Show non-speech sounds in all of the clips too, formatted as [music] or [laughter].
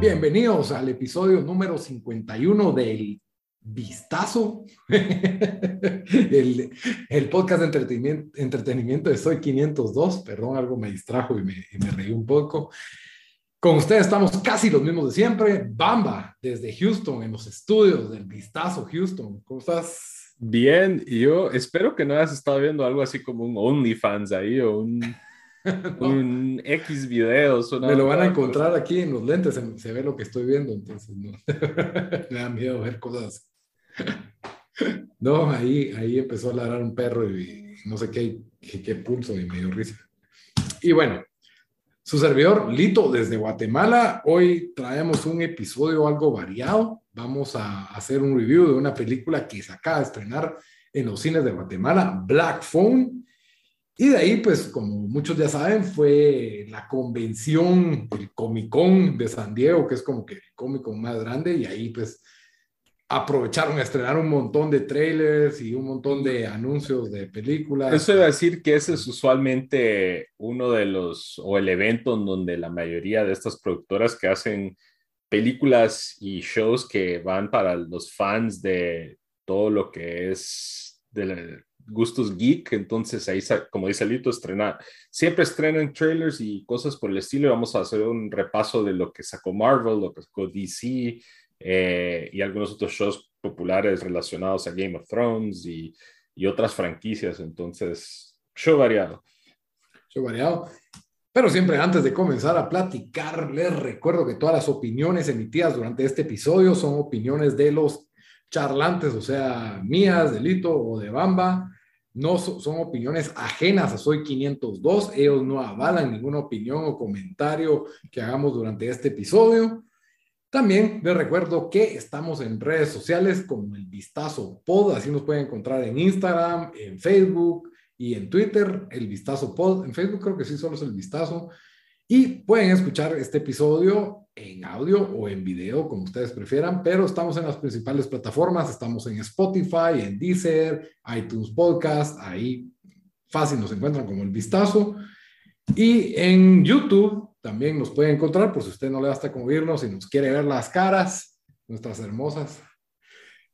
Bienvenidos al episodio número 51 del Vistazo, [laughs] el, podcast de entretenimiento, entretenimiento, de Soy 502. Perdón, algo me distrajo y me, y me reí un poco. Con ustedes estamos casi los mismos de siempre. Bamba, desde Houston, en los estudios del Vistazo Houston. ¿Cómo estás? Bien, y yo espero que no hayas estado viendo algo así como un OnlyFans ahí o un, [laughs] un X videos. Me lo van a encontrar aquí en los lentes, se, ve lo que estoy viendo, entonces no. [laughs] me da miedo ver cosas. [laughs] no, ahí, ahí empezó a ladrar un perro y no sé qué, qué, qué pulso y me dio risa. Y bueno, su servidor Lito desde Guatemala. Hoy traemos un episodio algo variado vamos a hacer un review de una película que se acaba de estrenar en los cines de Guatemala, Black Phone. Y de ahí, pues, como muchos ya saben, fue la convención, el Comic Con de San Diego, que es como que el Comic Con más grande, y ahí, pues, aprovecharon a estrenar un montón de trailers y un montón de anuncios de películas. Eso iba decir que ese es usualmente uno de los, o el evento en donde la mayoría de estas productoras que hacen películas y shows que van para los fans de todo lo que es de gustos geek. Entonces ahí, como dice Lito, estrenar. Siempre estrenan trailers y cosas por el estilo. vamos a hacer un repaso de lo que sacó Marvel, lo que sacó DC eh, y algunos otros shows populares relacionados a Game of Thrones y, y otras franquicias. Entonces, show variado. Show variado. Pero siempre antes de comenzar a platicar, les recuerdo que todas las opiniones emitidas durante este episodio son opiniones de los charlantes, o sea, mías, de Lito o de Bamba. No son opiniones ajenas a Soy 502. Ellos no avalan ninguna opinión o comentario que hagamos durante este episodio. También les recuerdo que estamos en redes sociales como el Vistazo Pod, así nos pueden encontrar en Instagram, en Facebook, y en Twitter, el Vistazo Pod. En Facebook creo que sí, solo es el Vistazo. Y pueden escuchar este episodio en audio o en video, como ustedes prefieran, pero estamos en las principales plataformas. Estamos en Spotify, en Deezer, iTunes Podcast. Ahí fácil nos encuentran como el Vistazo. Y en YouTube también nos pueden encontrar, por si usted no le basta con oírnos y nos quiere ver las caras, nuestras hermosas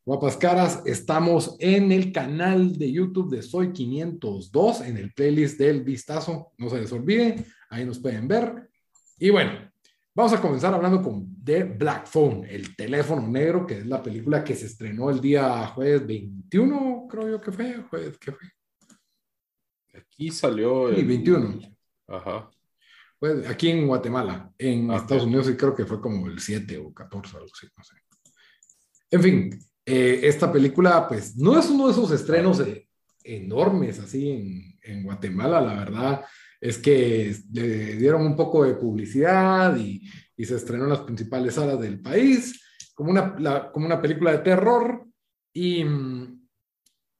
Guapas caras, estamos en el canal de YouTube de Soy 502, en el playlist del Vistazo. No se les olvide, ahí nos pueden ver. Y bueno, vamos a comenzar hablando con The Black Phone, el teléfono negro, que es la película que se estrenó el día jueves 21, creo yo que fue. Jueves, ¿qué fue? Aquí salió el... 21. Ajá. Pues aquí en Guatemala, en Estados Unidos sí creo que fue como el 7 o 14, algo así, no sé. En fin, eh, esta película, pues, no es uno de esos estrenos enormes así en, en, Guatemala, la verdad. Es que le dieron un poco de publicidad y, y se estrenó en las principales salas del país, como una, como una película de terror. Y mm,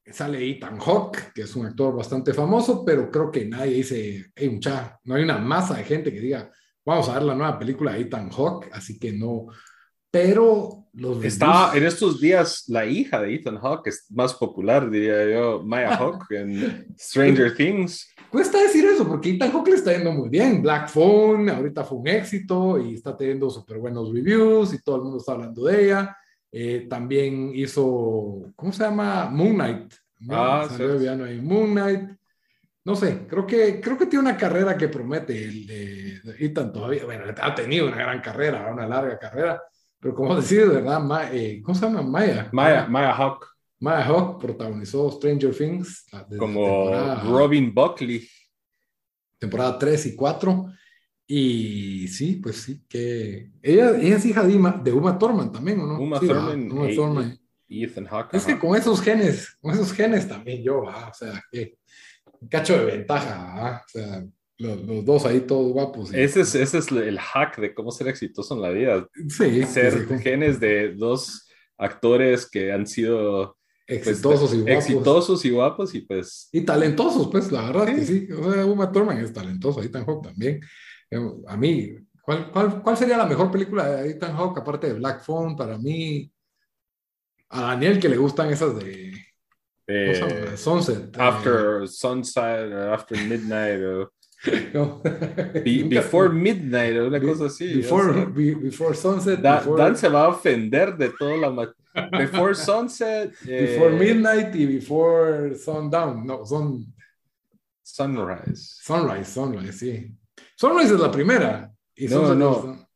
sale Ethan Hawke, que es un actor bastante famoso, pero creo que nadie dice, hey, mucha, no hay una masa de gente que diga, vamos a ver la nueva película de Ethan Hawke, así que no, pero los Está en estos días la hija de Ethan Hawke es más popular, diría yo, Maya Hawke en Stranger Things. Cuesta decir eso porque Ethan Hawke le está yendo muy bien. Black Phone ahorita fue un éxito y está teniendo súper buenos reviews y todo el mundo está hablando de ella. Eh, también hizo, ¿cómo se llama? Moon Knight. Ah, Salió sí. Moon Knight. No sé, creo que, creo que tiene una carrera que promete el de Ethan todavía. Bueno, ha tenido una gran carrera, una larga carrera pero como [laughs] decir, ¿verdad? Eh, ¿Cómo se llama? Maya. Maya, Maya Hawk. Maya Hawk protagonizó Stranger Things. Como Robin Buckley. Temporada 3 y 4. Y sí, pues sí, que ella, ella es hija de, de Uma Thurman también, ¿o no? Uma Thurman. Uma Thurman. Ethan Hawke. Es que con esos genes, con esos genes también yo, ah, o sea, que un cacho de ventaja, o sea, los, dos ahí todos guapos. ese, es, ese es el hack de cómo ser exitoso en la vida. Sí. Ser genes de dos actores que han sido pues, exitosos y guapos. Exitosos y guapos y pues... Y talentosos, pues, la verdad que sí. O sea, Uma Thurman es talentoso, Ethan Hawke también. Eh, a mí, ¿cuál, cuál, cuál sería la mejor película de Ethan Hawke aparte de Black Phone? Para mí, a Daniel que le gustan esas de... Eh, sunset. After eh, Sunset, After Midnight, o... [laughs] before Midnight, una cosa así. Before, before Sunset. Dan se va a ofender de toda la... Before Sunset. Before eh, Midnight y Before Sundown. No, son... Sunrise. Sunrise, Sunrise, sí. Sunrise es la primera. Y no, no.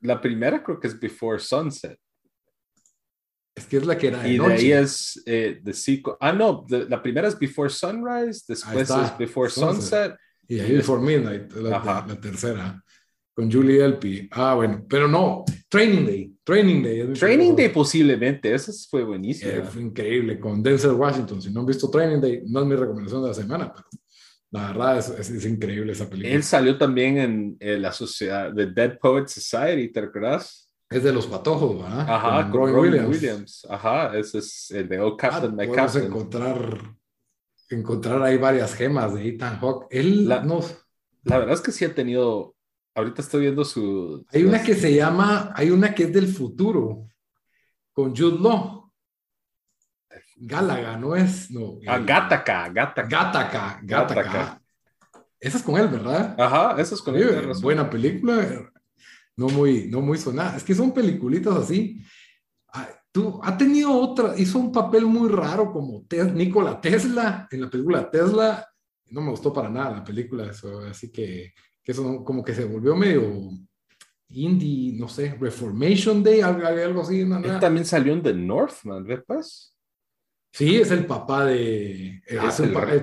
La primera creo que es Before Sunset. Es que es la que era de Y de ahí es eh, The Sequel. Ah, no, la primera es Before Sunrise, después es Before Sunset. Y ahí Before Midnight, la, la, tercera, con Julie Elpy. Ah, bueno, pero no, Training Day. Training Day. Training Day posiblemente, esa fue buenísima. Eh, fue increíble, con Denzel Washington. Si no han visto Training Day, no es mi recomendación de la semana, pero la verdad es, es, increíble esa película. Él salió también en, la sociedad de Dead Poets Society, ¿te recuerdas? Es de los patojos, ¿verdad? Ajá, con, Williams. Williams. Ajá, ese es el de Oh Captain, ah, My Captain. encontrar, encontrar ahí varias gemas de Ethan Hawke. Él la, nos... la verdad es que sí ha tenido. Ahorita estoy viendo su. Hay una que se llama. Hay una que es del futuro. Con Jude Law. Gálaga, ¿no es? No. Ah, Gataca, Gataca. Gataca, Gataca. Esa es con él, ¿verdad? Ajá, esa es con él. Buena película no muy, no muy sonada. Es que son peliculitas así. Tú, ha tenido otra, hizo un papel muy raro como Nikola Tesla en la película Tesla. No me gustó para nada la película, eso, así que, que eso como que se volvió medio indie, no sé, Reformation Day, algo, algo así. Él también salió en The Northman, ¿ves? Sí, es el papá de. Ah,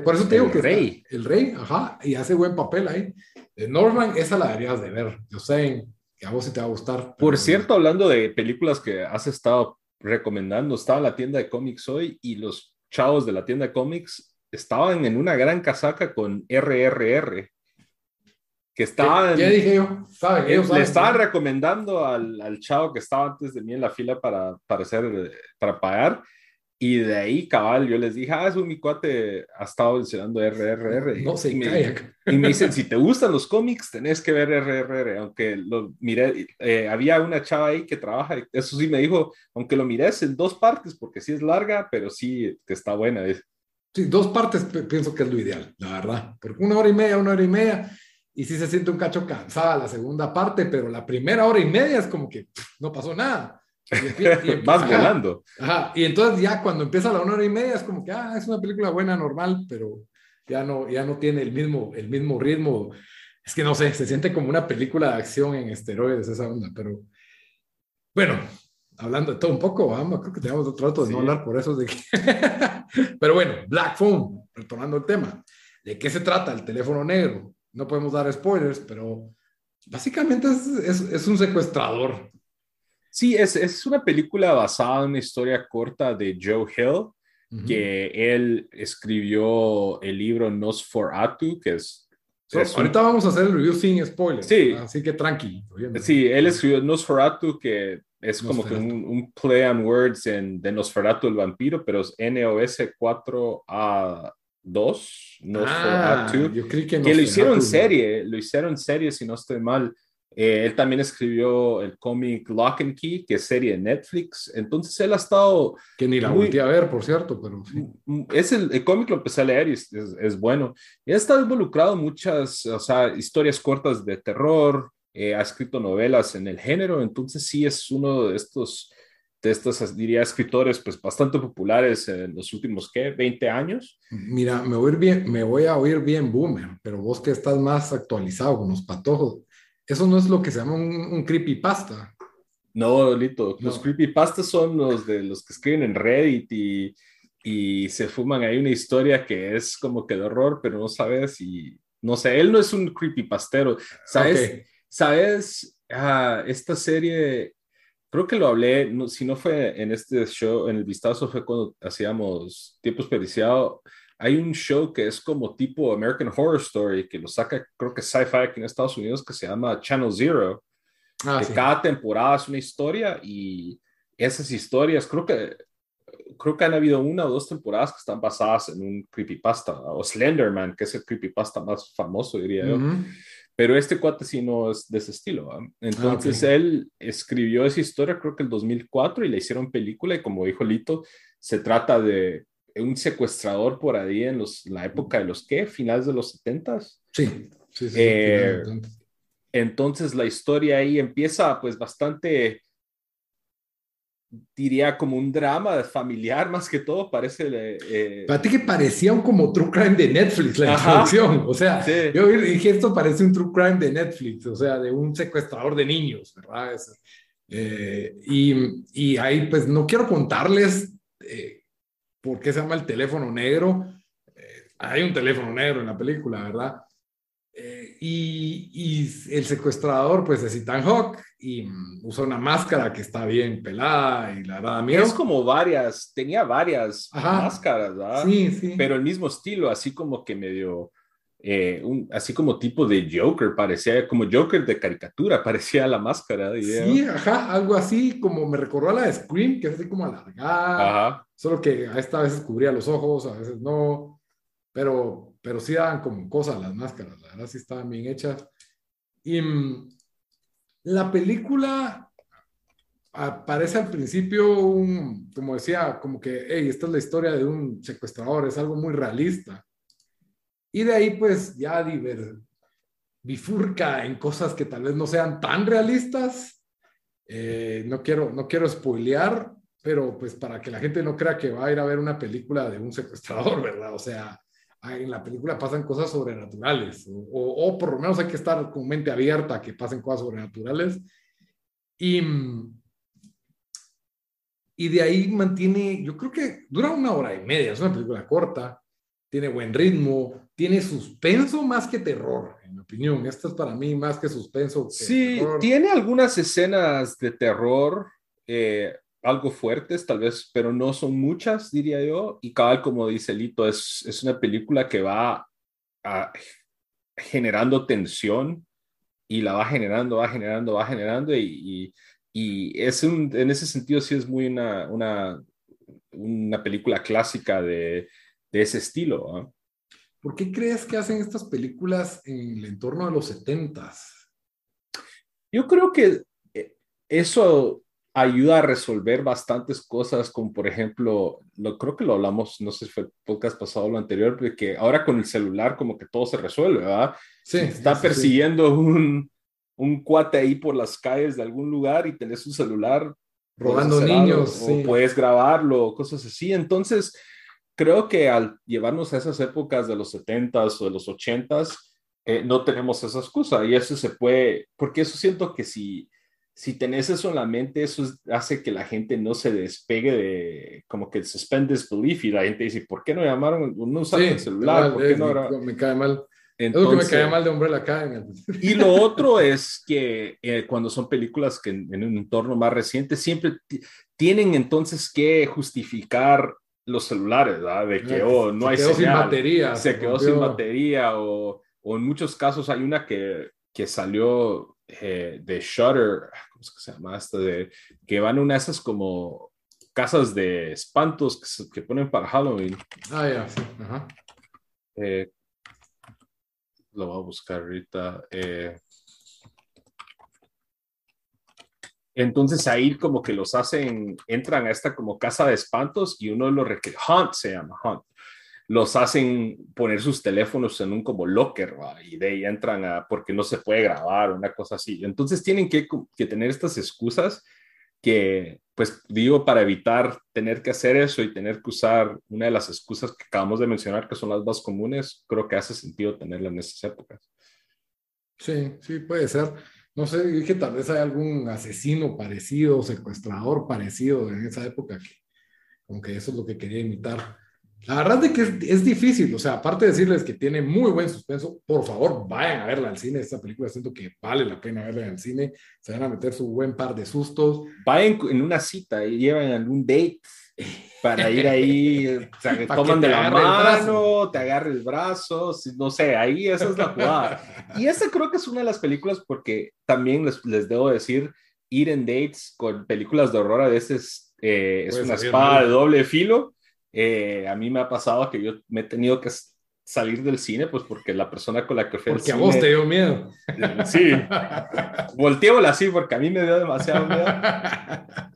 por eso te digo que. Rey. el rey, ajá, y hace buen papel ahí. De Northman, esa la deberías de ver. Yo sé, que a vos sí te va a gustar. Por cierto, hablando de películas que has estado recomendando, estaba en la tienda de cómics hoy y los chavos de la tienda de cómics estaban en una gran casaca con RRR. Que estaban. Ya dije yo, le estaban recomendando al, al, chavo que estaba antes de mí en la fila para, para, hacer, para pagar y de ahí, cabal, yo les dije, ah, eso mi cuate ha estado mencionando RRR. No se y, me, y me dicen, si te gustan los cómics, tenés que ver RRR. Aunque lo miré, eh, había una chava ahí que trabaja, eso sí me dijo, aunque lo mires en dos partes, porque sí es larga, pero sí que está buena. Sí, dos partes pienso que es lo ideal, la verdad. Porque una hora y media, una hora y media, y sí se siente un cacho cansada la segunda parte, pero la primera hora y media es como que no pasó nada. Y, [laughs] Vas volando. Ajá, y entonces ya cuando empieza la una hora y media es como que, ah, es una película buena, normal, pero ya no, ya no tiene el mismo, el mismo ritmo. Es que no sé, se siente como una película de acción en esteroides esa onda, pero bueno, hablando de todo un poco, vamos, creo que tenemos otro rato de no hablar por eso de que... [laughs] pero bueno, Black Phone, retomando el tema, ¿de qué se trata el teléfono negro? No podemos dar spoilers, pero básicamente es, es, es un secuestrador Sí, es, es, una película basada en una historia corta de Joe Hill, que él escribió el libro Nosferatu, que es... ahorita vamos a hacer el review sin spoilers, sí, así que tranqui. Sí, él escribió Nosferatu, que es como que un, play on words en, de Nosferatu el vampiro, pero es NOS 4A2, Nosferatu, ah, yo creí que, que lo hicieron serie, lo hicieron serie si no estoy mal. Eh, él también escribió el cómic Lock and Key, que es serie de Netflix. Entonces él ha estado... Que ni la muy, a ver, por cierto, pero sí. Es el, cómic lo empecé a leer y es, es, bueno. Y ha estado involucrado en muchas, o sea, historias cortas de terror, eh, ha escrito novelas en el género, entonces sí es uno de estos, de estos, diría, escritores pues bastante populares en los últimos, ¿qué? 20 años. Mira, me voy, bien, me voy a oír bien boomer, pero vos que estás más actualizado con los patojos, eso no es lo que se llama un, creepypasta. No, Lito, los creepypastas son los de los que escriben en Reddit y, y se fuman ahí una historia que es como que de horror, pero no sabes y no sé, él no es un creepypastero. ¿Sabes? ¿Sabes? Ah, esta serie, creo que lo hablé, no, si no fue en este show, en el vistazo, fue cuando hacíamos Tiempo Desperdiciado. Hay un show que es como tipo American Horror Story, que lo saca, creo que Sci-Fi aquí en Estados Unidos, que se llama Channel Zero. Ah, que cada temporada es una historia y esas historias, creo que creo que han habido una o dos temporadas que están basadas en un creepypasta, o Slenderman, que es el creepypasta más famoso, diría yo. Pero este cuate sí no es de ese estilo. Entonces ah, él escribió esa historia, creo que el 2004, y le hicieron película, y como dijo Lito, se trata de un secuestrador por ahí en los, la época de los, ¿qué? Finales de los 70 Sí, sí, sí. Eh, entonces la historia ahí empieza pues bastante diría como un drama familiar [laughs] más que todo, parece... Eh, Para ti que parecía un como true crime de Netflix la introducción, o sea, yo dije esto parece un true crime de Netflix, o sea, de un secuestrador de niños, ¿verdad? Eh, y, y, ahí pues no quiero contarles eh, por qué se llama el teléfono negro, eh, hay un teléfono negro en la película, ¿verdad? y, y, el secuestrador pues es Ethan Hawk y mm, usa una máscara que está bien pelada y la verdad miedo. Es como varias, tenía varias máscaras, ¿verdad? Sí, sí. Pero el mismo estilo, así como que medio, eh, un, así como tipo de Joker, parecía como Joker de caricatura, [laughs] parecía la máscara. Sí, ajá, algo así como me recordó a la de Scream, que es así como alargada, ajá. solo que a esta veces cubría los ojos, a veces no, pero, pero sí daban como cosas las máscaras, la verdad sí estaban bien hechas. Y mm, la película aparece al principio un, como decía, como que, hey, esta es la historia de un secuestrador, es algo muy realista. Y de ahí pues ya diver, bifurca en cosas que tal vez no sean tan realistas. Eh, no, quiero, no quiero spoilear, pero pues para que la gente no crea que va a ir a ver una película de un secuestrador, [laughs] ¿verdad? O sea, en la película pasan cosas sobrenaturales, o, por lo menos hay que estar con mente abierta a que pasen cosas sobrenaturales. Y, y de ahí mantiene, yo creo que dura una hora y media, es una película corta, tiene buen ritmo, tiene suspenso más que terror, en mi opinión. Esto es para mí más que suspenso. sí, tiene algunas escenas de terror. Eh, algo fuertes, tal vez, pero no son muchas, diría yo. Y cabal, como dice Lito, es, es una película que va generando tensión y la va generando, va generando, va generando. Y, y, es un, en ese sentido sí es muy una, una, una película clásica de, de ese estilo. ¿ah? ¿Por qué crees que hacen estas películas en el entorno de los setentas? Yo creo que eh, eso ayuda a resolver bastantes cosas, como por ejemplo, lo, creo que lo hablamos, no sé si fue el podcast pasado o lo anterior, de que ahora con el celular como que todo se resuelve, ¿verdad? Sí. está persiguiendo Un, un cuate ahí por las calles de algún lugar y tenés un celular robando niños, o, puedes grabarlo, cosas así. Entonces, creo que al llevarnos a esas épocas de los 70s o de los 80s, eh, no tenemos esa excusa y eso se puede, porque eso siento que si si tenés eso en la mente, eso hace que la gente no se despegue de como que suspend disbelief y la gente dice, ¿por qué no llamaron? No usaron el celular, ¿por qué no Me cae mal. Entonces, es lo que me cae mal de Umbrella Academy. Y lo [laughs] otro es que eh, cuando son películas que en, un entorno más reciente siempre tienen entonces que justificar los celulares, ¿verdad? De que, oh, no hay señal. sin batería. Se, quedó sin batería o, o, en muchos casos hay una que, que salió eh, de Shutter, ¿cómo se llama? Esto de que van a una de esas como casas de espantos que, ponen para Halloween. Ah, ya, sí. Ajá. Eh, lo voy a buscar ahorita. Eh. Entonces ahí como que los hacen, entran a esta como casa de espantos y uno lo requiere, Hunt se llama, Hunt los hacen poner sus teléfonos en un como locker, y de ahí entran a, porque no se puede grabar, una cosa así. Entonces tienen que, que, tener estas excusas que, pues digo, para evitar tener que hacer eso y tener que usar una de las excusas que acabamos de mencionar, que son las más comunes, creo que hace sentido tenerla en esas épocas. Sí, sí, puede ser. No sé, dije tal vez hay algún asesino parecido, secuestrador parecido en esa época, que, aunque eso es lo que quería imitar. La verdad es que es, es, difícil, o sea, aparte de decirles que tiene muy buen suspenso, por favor vayan a verla al cine, esta película siento que vale la pena verla el cine, se van a meter su buen par de sustos. Vayan en una cita y llevan algún date para ir ahí, o sea, [laughs] que toman de la mano, te agarre el brazo, no sé, ahí esa es la jugada. Y esa creo que es una de las películas porque también les, les debo decir, ir en dates con películas de horror a veces eh, es una espada de doble filo eh, a mí me ha pasado que yo me he tenido que salir del cine, pues porque la persona con la que fui Porque a vos te dio miedo. Sí, volteémosla así porque a mí me dio demasiado miedo.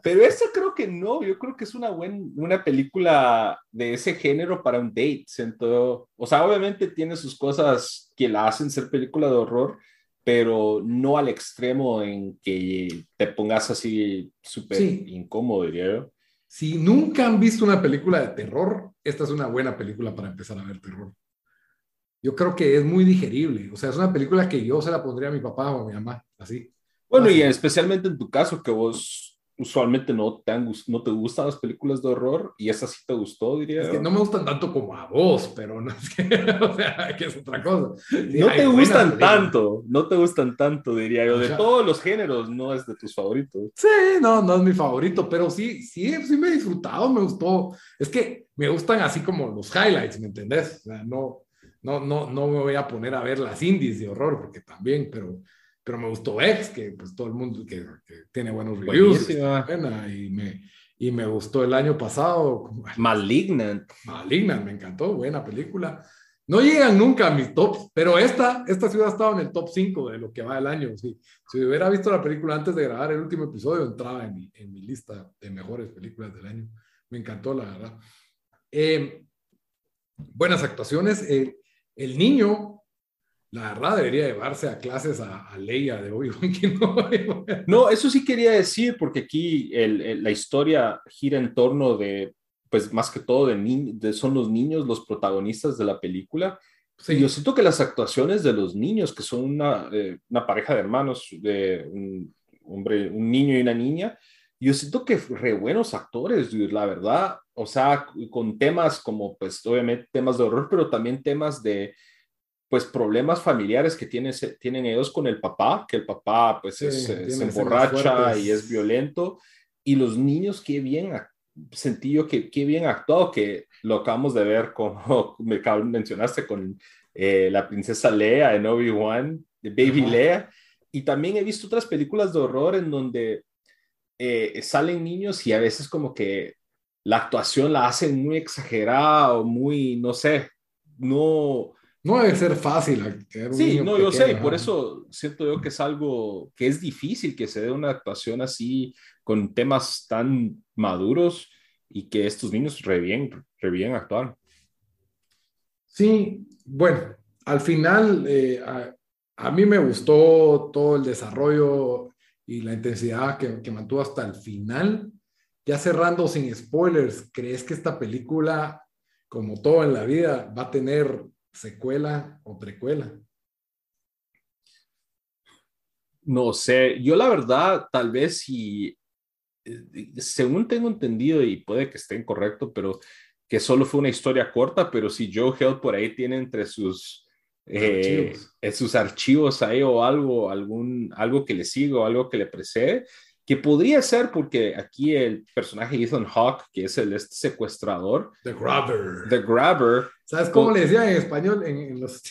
Pero esa creo que no, yo creo que es una buena una película de ese género para un date. Siento, o sea, obviamente tiene sus cosas que la hacen ser película de horror, pero no al extremo en que te pongas así súper incómodo, diría yo. Si nunca han visto una película de terror, esta es una buena película para empezar a ver terror. Yo creo que es muy digerible. O sea, es una película que yo se la pondría a mi papá o a mi mamá, así. Bueno, y especialmente en tu caso, que vos usualmente no te, no te gustan las películas de horror y esa sí te gustó, diría. Es que no me gustan tanto como a vos, pero no es que, [laughs] o sea, que es otra cosa. no te gustan tanto, no te gustan tanto, diría yo. De todos los géneros, no es de tus favoritos. Sí, no, no es mi favorito, pero sí, sí, sí me he disfrutado, me gustó. Es que me gustan así como los highlights, ¿me entendés? O sea, no, no, no, no me voy a poner a ver las indies de horror, porque también, pero pero me gustó X, que pues todo el mundo que, tiene buenos reviews, y me, y me gustó el año pasado. Malignant. Malignant, me encantó, buena película. No llegan nunca a mis tops, pero esta, esta ciudad ha estado en el top 5 de lo que va el año. Sí. Si hubiera visto la película antes de grabar el último episodio, entraba en mi, en mi lista de mejores películas del año. Me encantó, la verdad. Eh, buenas actuaciones. el niño la verdad debería llevarse a clases a, Leia de [laughs] obi no, eso sí quería decir, porque aquí la historia gira en torno de, pues más que todo, de, son los niños los protagonistas de la película. Sí. yo siento que las actuaciones de los niños, que son una, eh, una pareja de hermanos, de un hombre, un niño y una niña, yo siento que re buenos actores, la verdad, o sea, con temas como, pues, obviamente temas de horror, pero también temas de, pues problemas familiares que tienen, tienen ellos con el papá, que el papá pues se emborracha y es violento, y los niños qué bien sentí yo que qué bien actuado, que lo acabamos de ver como [laughs] me mencionaste con eh, la princesa Leia en Obi-Wan, Baby Leia, y también he visto otras películas de horror en donde eh, salen niños y a veces como que la actuación la hacen muy exagerada o muy, no sé, no no debe ser fácil. Sí, no, yo sé, por eso siento yo que es algo que es difícil que se dé una actuación así con temas tan maduros y que estos niños re bien, re actuaron. Sí, bueno, al final eh, a, mí me gustó todo el desarrollo y la intensidad que, que mantuvo hasta el final. Ya cerrando sin spoilers, ¿crees que esta película, como todo en la vida, va a tener secuela o precuela? No sé, yo la verdad, tal vez si, eh, según tengo entendido, y puede que esté incorrecto, pero que solo fue una historia corta, pero si Joe Hill por ahí tiene entre sus, eh, sus archivos ahí o algo, algún, algo que le siga o algo que le precede, que podría ser porque aquí el personaje Ethan Hawke, que es el este secuestrador. The Grabber. The Grabber. ¿Sabes cómo le decía en español en, los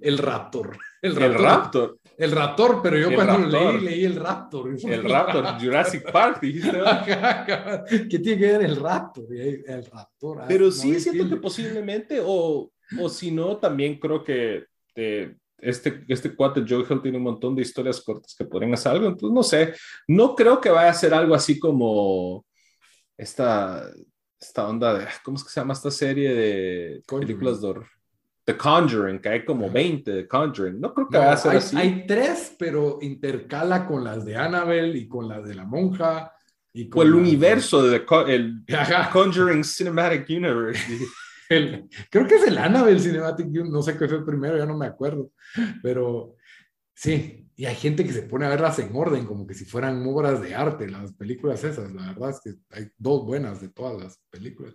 El Raptor. El Raptor. El Raptor, pero yo cuando lo leí, leí el Raptor. El Raptor, Jurassic Park, dijiste. [laughs] ¿Qué tiene que ver el Raptor? El Raptor. Ah, pero sí siento que posiblemente, o, o si no, también creo que... Eh, este, este cuate Joe Hill tiene un montón de historias cortas que podrían hacer algo, entonces no sé, no creo que vaya a ser algo así como esta, esta onda de, ¿cómo es que se llama esta serie de películas de The Conjuring, que hay como 20 de Conjuring. No creo que vaya a ser hay, así. Hay tres, pero intercala con las de Annabelle y con las de la monja. Y con el universo de, el [laughs] Conjuring Cinematic Universe. [laughs] creo que es el Annabelle Cinematic no sé qué fue el primero, ya no me acuerdo, pero sí, y hay gente que se pone a verlas en orden, como que si fueran obras de arte, las películas esas, la verdad es que hay dos buenas de todas las películas,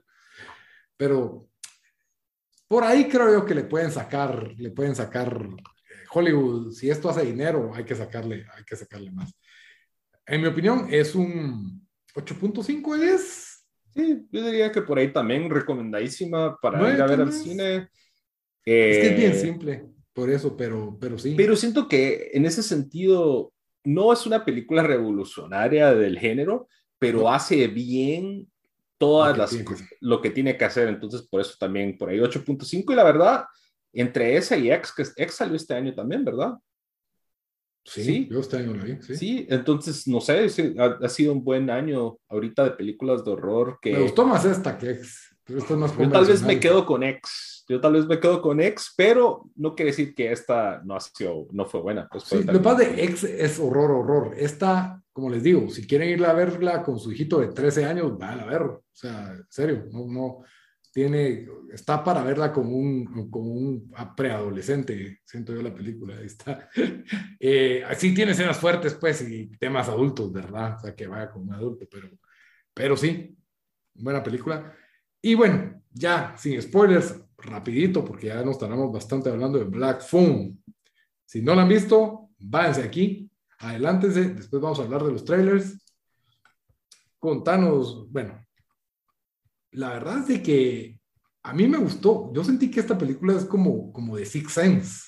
pero por ahí creo yo que le pueden sacar, le pueden sacar eh, Hollywood, si esto hace dinero, hay que sacarle, hay que sacarle más. En mi opinión, es un 8.5 de 10. Sí, yo diría que por ahí también recomendadísima para ir a ver al cine. es que es bien eh, simple, por eso, pero, pero sí. Pero siento que en ese sentido no es una película revolucionaria del género, pero hace bien todas lo las lo que tiene que hacer. Entonces, por eso también por ahí 8.5 y la verdad, entre esa y X, que X salió este año también, ¿verdad? Sí, yo este año vi. Sí. entonces, no sé, ha, sido un buen año ahorita de películas de horror que... Me gustó más esta que X. Pero esta más yo tal vez me quedo con X. Yo tal vez me quedo con X, pero no quiere decir que esta no, ha sido, no fue buena. Pues sí, lo que pasa de X es horror, horror. Esta, como les digo, si quieren ir a verla con su hijito de 13 años, van a verlo. O sea, en serio, no, no, tiene, está para verla como un, como un preadolescente, siento yo la película, ahí está. [laughs] Eh, sí tiene escenas fuertes, pues, y temas adultos, ¿verdad? O sea, que vaya como un adulto, pero, pero sí, buena película. Y bueno, ya, sin spoilers, rapidito, porque ya nos estaremos bastante hablando de Black Phone. Si no la han visto, váyanse aquí, adelántense, después vamos a hablar de los trailers. Contanos, bueno, la verdad es de que a mí me gustó. Yo sentí que esta película es como, como de Six Sense,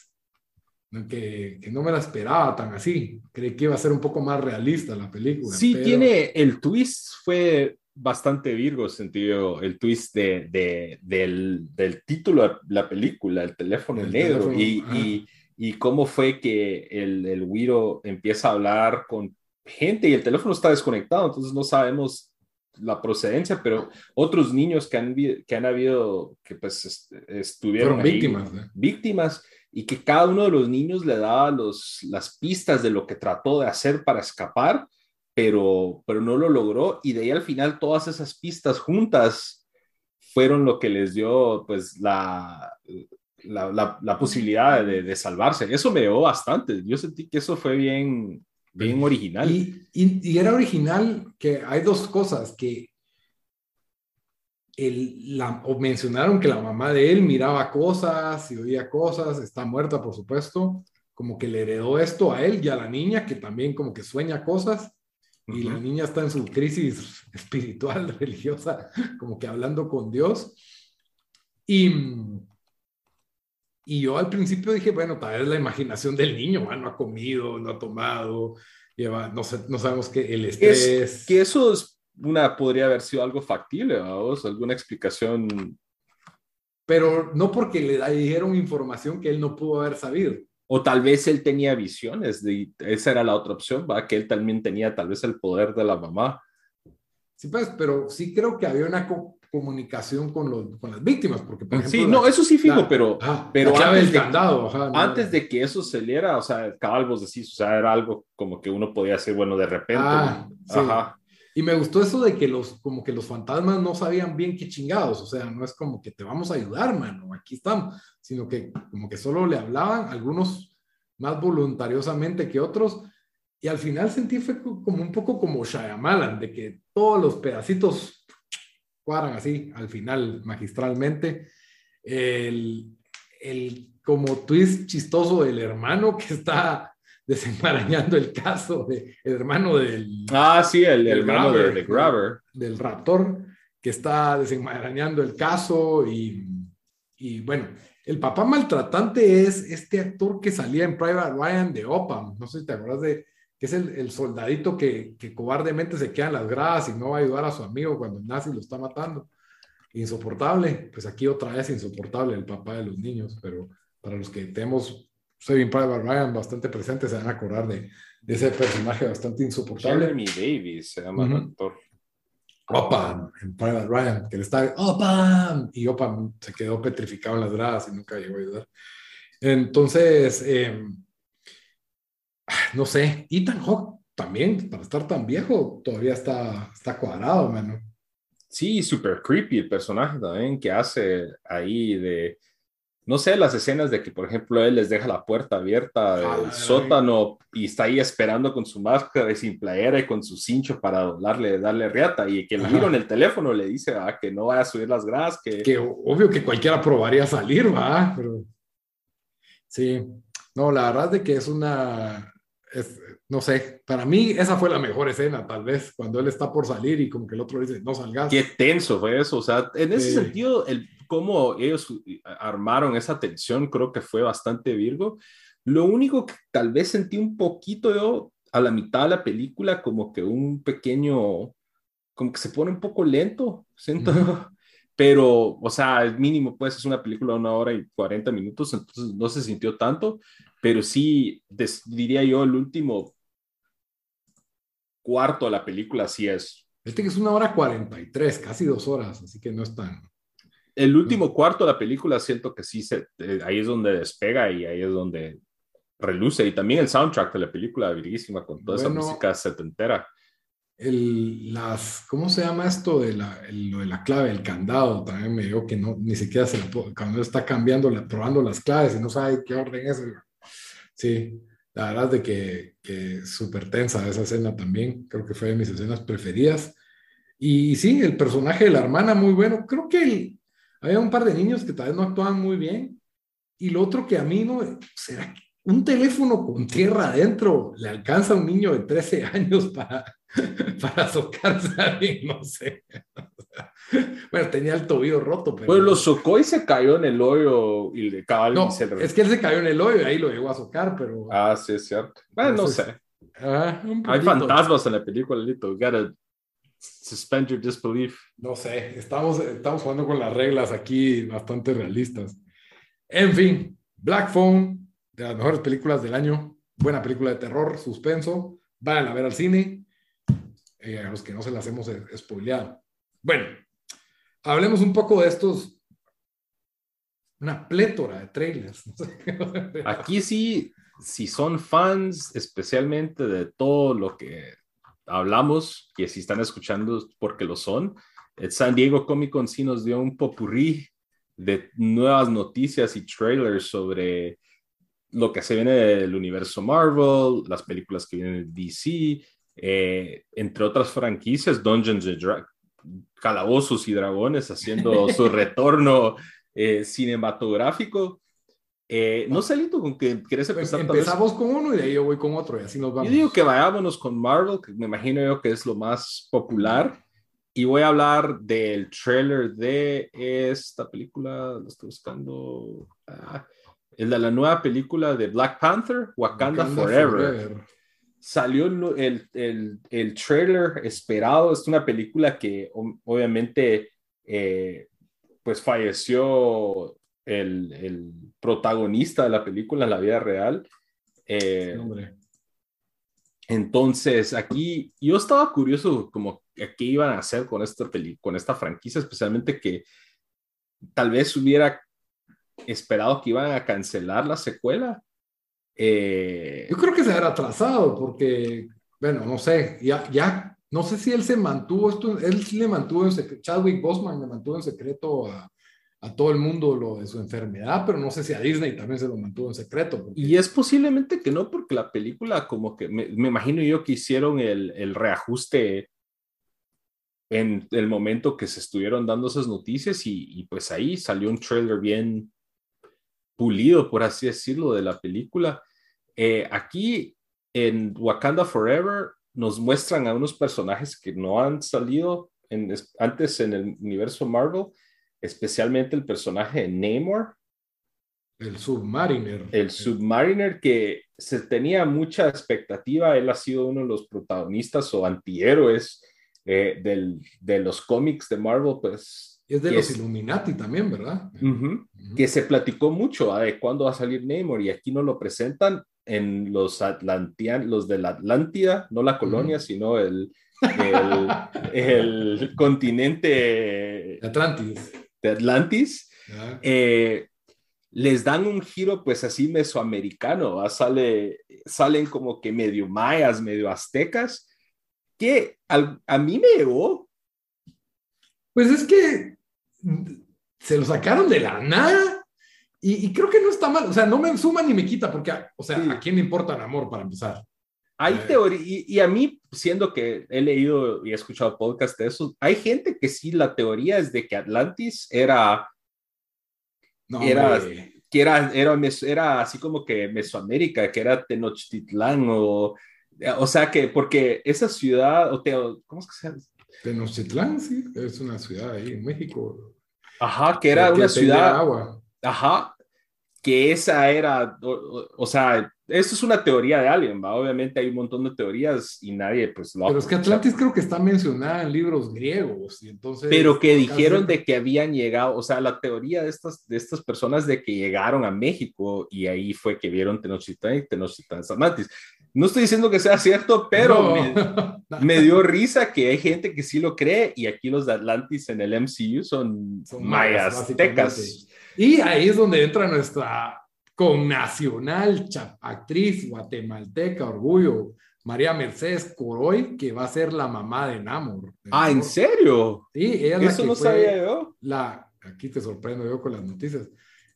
que, que, no me la esperaba tan así. Creí que iba a ser un poco más realista la película. Sí, tiene el twist, fue bastante Virgo sentido el twist de, de, del, del, título de la película, el teléfono negro, y, y, y, cómo fue que el, el Wiro empieza a hablar con gente y el teléfono está desconectado, entonces no sabemos la procedencia, pero otros niños que han, que han habido, que pues estuvieron víctimas, víctimas, y que cada uno de los niños le daba los, las pistas de lo que trató de hacer para escapar, pero, pero no lo logró, y de ahí al final todas esas pistas juntas fueron lo que les dio pues la, la, la, posibilidad de, de, salvarse. Eso me dio bastante, yo sentí que eso fue bien, bien original. Y, y, era original que hay dos cosas, que el, la, o mencionaron que la mamá de él miraba cosas y oía cosas, está muerta por supuesto, como que le heredó esto a él y a la niña que también como que sueña cosas y la niña está en su crisis espiritual, [laughs] religiosa, como que hablando con Dios. Y, y yo al principio dije, bueno, tal vez la imaginación del niño, no ha comido, no ha tomado, lleva, no, no sabemos qué, el estrés. que eso es una, podría haber sido algo factible, vamos, alguna explicación. Pero no porque le dijeron información que él no pudo haber sabido. O tal vez él tenía visiones, de, esa era la otra opción, ¿va? que él también tenía tal vez el poder de la mamá. Sí, pues, pero sí creo que había una comunicación con, los, con las víctimas, porque por ejemplo, Sí, no, eso sí fijo, pero, pero antes, de, antes de que eso se liera, o sea, cabal vos decís, o sea, era algo como que uno podía hacer, bueno, de repente. Ah, ajá. Y me gustó eso de que los, como que los fantasmas no sabían bien qué chingados, o sea, no es como que te vamos a ayudar, mano, aquí estamos, sino que como que solo le hablaban, algunos más voluntariosamente que otros, y al final sentí fue como un poco como Shyamalan, de que todos los pedacitos cuadran así al final magistralmente. El, el como twist chistoso del hermano que está [laughs] desenmarañando el caso de el hermano del ah sí el, hermano de, Grabber del raptor que está desenmarañando el caso y, y bueno el papá maltratante es este actor que salía en Private Ryan de Opam no sé si te acuerdas de que es el, soldadito que, cobardemente se queda en las gradas y no va a ayudar a su amigo cuando el nazi lo está matando. Insoportable, pues aquí otra vez insoportable el papá de los niños, pero para los que tenemos Saving Private Ryan bastante presente, se van a acordar de, ese personaje bastante insoportable. Jeremy Davis se llama el actor. Opam, en Private Ryan, que le está, Opam, y Opam se quedó petrificado en las gradas y nunca llegó a ayudar. Entonces, eh, no sé, Ethan Hawke también, para estar tan viejo, todavía está, está cuadrado, mano. Sí, súper creepy el personaje también que hace ahí de, no sé, las escenas de que, por ejemplo, él les deja la puerta abierta del sótano y está ahí esperando con su máscara y sin playera y con su cincho para doblarle, darle riata y que el giro en el teléfono le dice ah, que no vaya a subir las gradas. Que... que obvio que cualquiera probaría salir, va, pero sí, no, la verdad es de que es una, no sé, para mí esa fue la mejor escena, tal vez, cuando él está por salir y como que el otro dice, no salgas. Qué tenso fue eso, o sea, en ese sentido, el cómo ellos armaron esa tensión, creo que fue bastante Virgo. Lo único que tal vez sentí un poquito yo a la mitad de la película, como que un pequeño, como que se pone un poco lento, siento. [laughs] Pero, o sea, el mínimo, pues es una película de una hora y 40 minutos, entonces no se sintió tanto, pero sí, diría yo, el último cuarto de la película sí es. Este que es una hora 43, casi dos horas, así que no es tan el último cuarto de la película siento que sí, se, eh, ahí es donde despega y ahí es donde reluce. Y también el soundtrack de la película, virguísima, con toda esa música setentera. El, las, ¿Cómo se llama esto de la, lo de la clave, el candado? También me digo que no, ni siquiera se lo cuando está cambiando, probando las claves y no sabe qué orden es. Sí, la verdad es de que, que súper tensa esa escena también. Creo que fue de mis escenas preferidas. Y sí, el personaje de la hermana, muy bueno. Creo que el, había un par de niños que tal vez no actuaban muy bien. Y lo otro que a mí no, ¿será que un teléfono con tierra adentro le alcanza a un niño de 13 [laughs] años para, [laughs] para socarse a alguien? No sé. Bueno, tenía el tobillo roto. Pero... Pues lo socó y se cayó en el hoyo y le cabal no, es que él se cayó en el hoyo y ahí lo llegó a socar, pero... Ah, sí, es cierto. Bueno, no sé. Ah, Hay fantasmas en la película, Lito. Gotta suspend your disbelief. No sé, estamos, estamos jugando con las reglas aquí bastante realistas. En fin, Black Phone, de las mejores películas del año, buena película de terror, suspenso, vayan a ver al cine, eh, a los que no se las hemos spoileado. Bueno, hablemos un poco de estos, una plétora de trailers. [laughs] Aquí sí, si son fans especialmente de todo lo que hablamos, que si están escuchando porque lo son, el San Diego Comic Con sí nos dio un popurrí de nuevas noticias y trailers sobre lo que se viene del universo Marvel, las películas que vienen de DC, eh, entre otras franquicias, Dungeons and Dragons, Calabozos y Dragones haciendo [laughs] su retorno eh, cinematográfico. Eh, no sé, Lito, con que quieres empezar. Empezamos con uno y de ahí yo voy con otro y así nos vamos. Yo digo que vayámonos con Marvel, que me imagino yo que es lo más popular. Y voy a hablar del trailer de esta película, lo estoy buscando. Ah, el de la nueva película de Black Panther, Wakanda, Forever. Salió el, el, el, trailer esperado. Es una película que obviamente eh, pues falleció el, el, protagonista de la película en la vida real. Eh, entonces, aquí yo estaba curioso como qué iban a hacer con esta, con esta franquicia, especialmente que tal vez hubiera esperado que iban a cancelar la secuela. Eh, yo creo que se habrá atrasado porque, bueno, no sé, ya, ya, no sé si él se mantuvo, esto, él le mantuvo en secreto, Chadwick Bosman le mantuvo en secreto a, a todo el mundo lo de su enfermedad, pero no sé si a Disney también se lo mantuvo en secreto. Y es posiblemente que no, porque la película como que, me, imagino yo que hicieron el, el, reajuste en el momento que se estuvieron dando esas noticias y, y, pues ahí salió un trailer bien pulido, por así decirlo, de la película. Eh, aquí en Wakanda Forever nos muestran a unos personajes que no han salido en, antes en el universo Marvel especialmente el personaje de Namor. El Submariner. El Submariner que se tenía mucha expectativa, él ha sido uno de los protagonistas o antihéroes eh, del, de los cómics de Marvel, pues. Es de los Illuminati también, ¿verdad? Que se platicó mucho ¿ah? de cuándo va a salir Namor y aquí no lo presentan en los Atlantian, los de la Atlántida, no la colonia, sino el, el, el continente Atlantis de Atlantis, eh, les dan un giro pues así mesoamericano, Sale, salen como que medio mayas, medio aztecas, que a mí me llegó. Pues es que se lo sacaron de la nada Y, creo que no está mal, o sea, no me suma ni me quita, porque, o sea, ¿a quién le importa el amor para empezar? Hay eh, teoría, y, a mí, siendo que he leído y he escuchado podcast de eso, hay gente que sí, la teoría es de que Atlantis era, era, que era, era, era así como que Mesoamérica, que era Tenochtitlán o, o sea que, porque esa ciudad, o ¿cómo es que se llama? Tenochtitlán, sí, es una ciudad ahí en México. Ajá, que era una ciudad. Agua. Ajá, que esa era, o, sea, eso es una teoría de alguien, ¿va? Obviamente hay un montón de teorías y nadie, pues, lo Pero es que Atlantis creo que está mencionada en libros griegos, y entonces... Pero que dijeron de que habían llegado, o sea, la teoría de estas, de estas personas de que llegaron a México y ahí fue que vieron Tenochtitlán y Tenochtitlán Atlantis. No estoy diciendo que sea cierto, pero me, dio risa que hay gente que sí lo cree y aquí los de Atlantis en el MCU son, mayas, aztecas. Y ahí es donde entra nuestra connacional actriz guatemalteca, orgullo, María Mercedes Coroy, que va a ser la mamá de Namor. ah, ¿en serio? Sí, ella Eso no sabía yo. La, aquí te sorprendo yo con las noticias.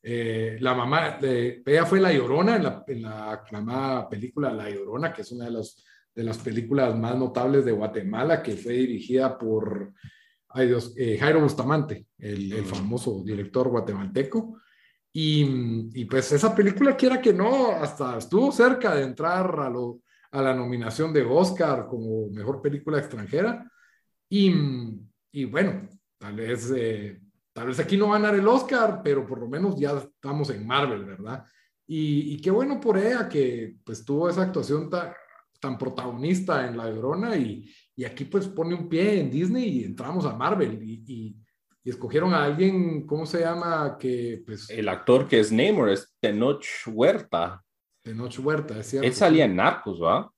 Eh, la mamá, de, ella fue la Llorona en la, en la aclamada película La Llorona, que es una de, las de las películas más notables de Guatemala, que fue dirigida por ay Dios, eh, Jairo Bustamante, el, el, famoso director guatemalteco. Y, y, pues esa película, quiera que no, hasta estuvo cerca de entrar a, lo, a la nominación de Oscar como mejor película extranjera. Y, y bueno, tal vez eh, Tal vez aquí no va a ganar el Oscar, pero por lo menos ya estamos en Marvel, ¿verdad? Y, qué bueno por ella que pues tuvo esa actuación tan, tan protagonista en La Llorona y, y, aquí pues pone un pie en Disney y entramos a Marvel y, y, escogieron a alguien, ¿cómo se llama? Que pues... El actor que es Namor es Tenoch Huerta. Tenoch Huerta, es cierto. Él salía en Narcos, ¿va?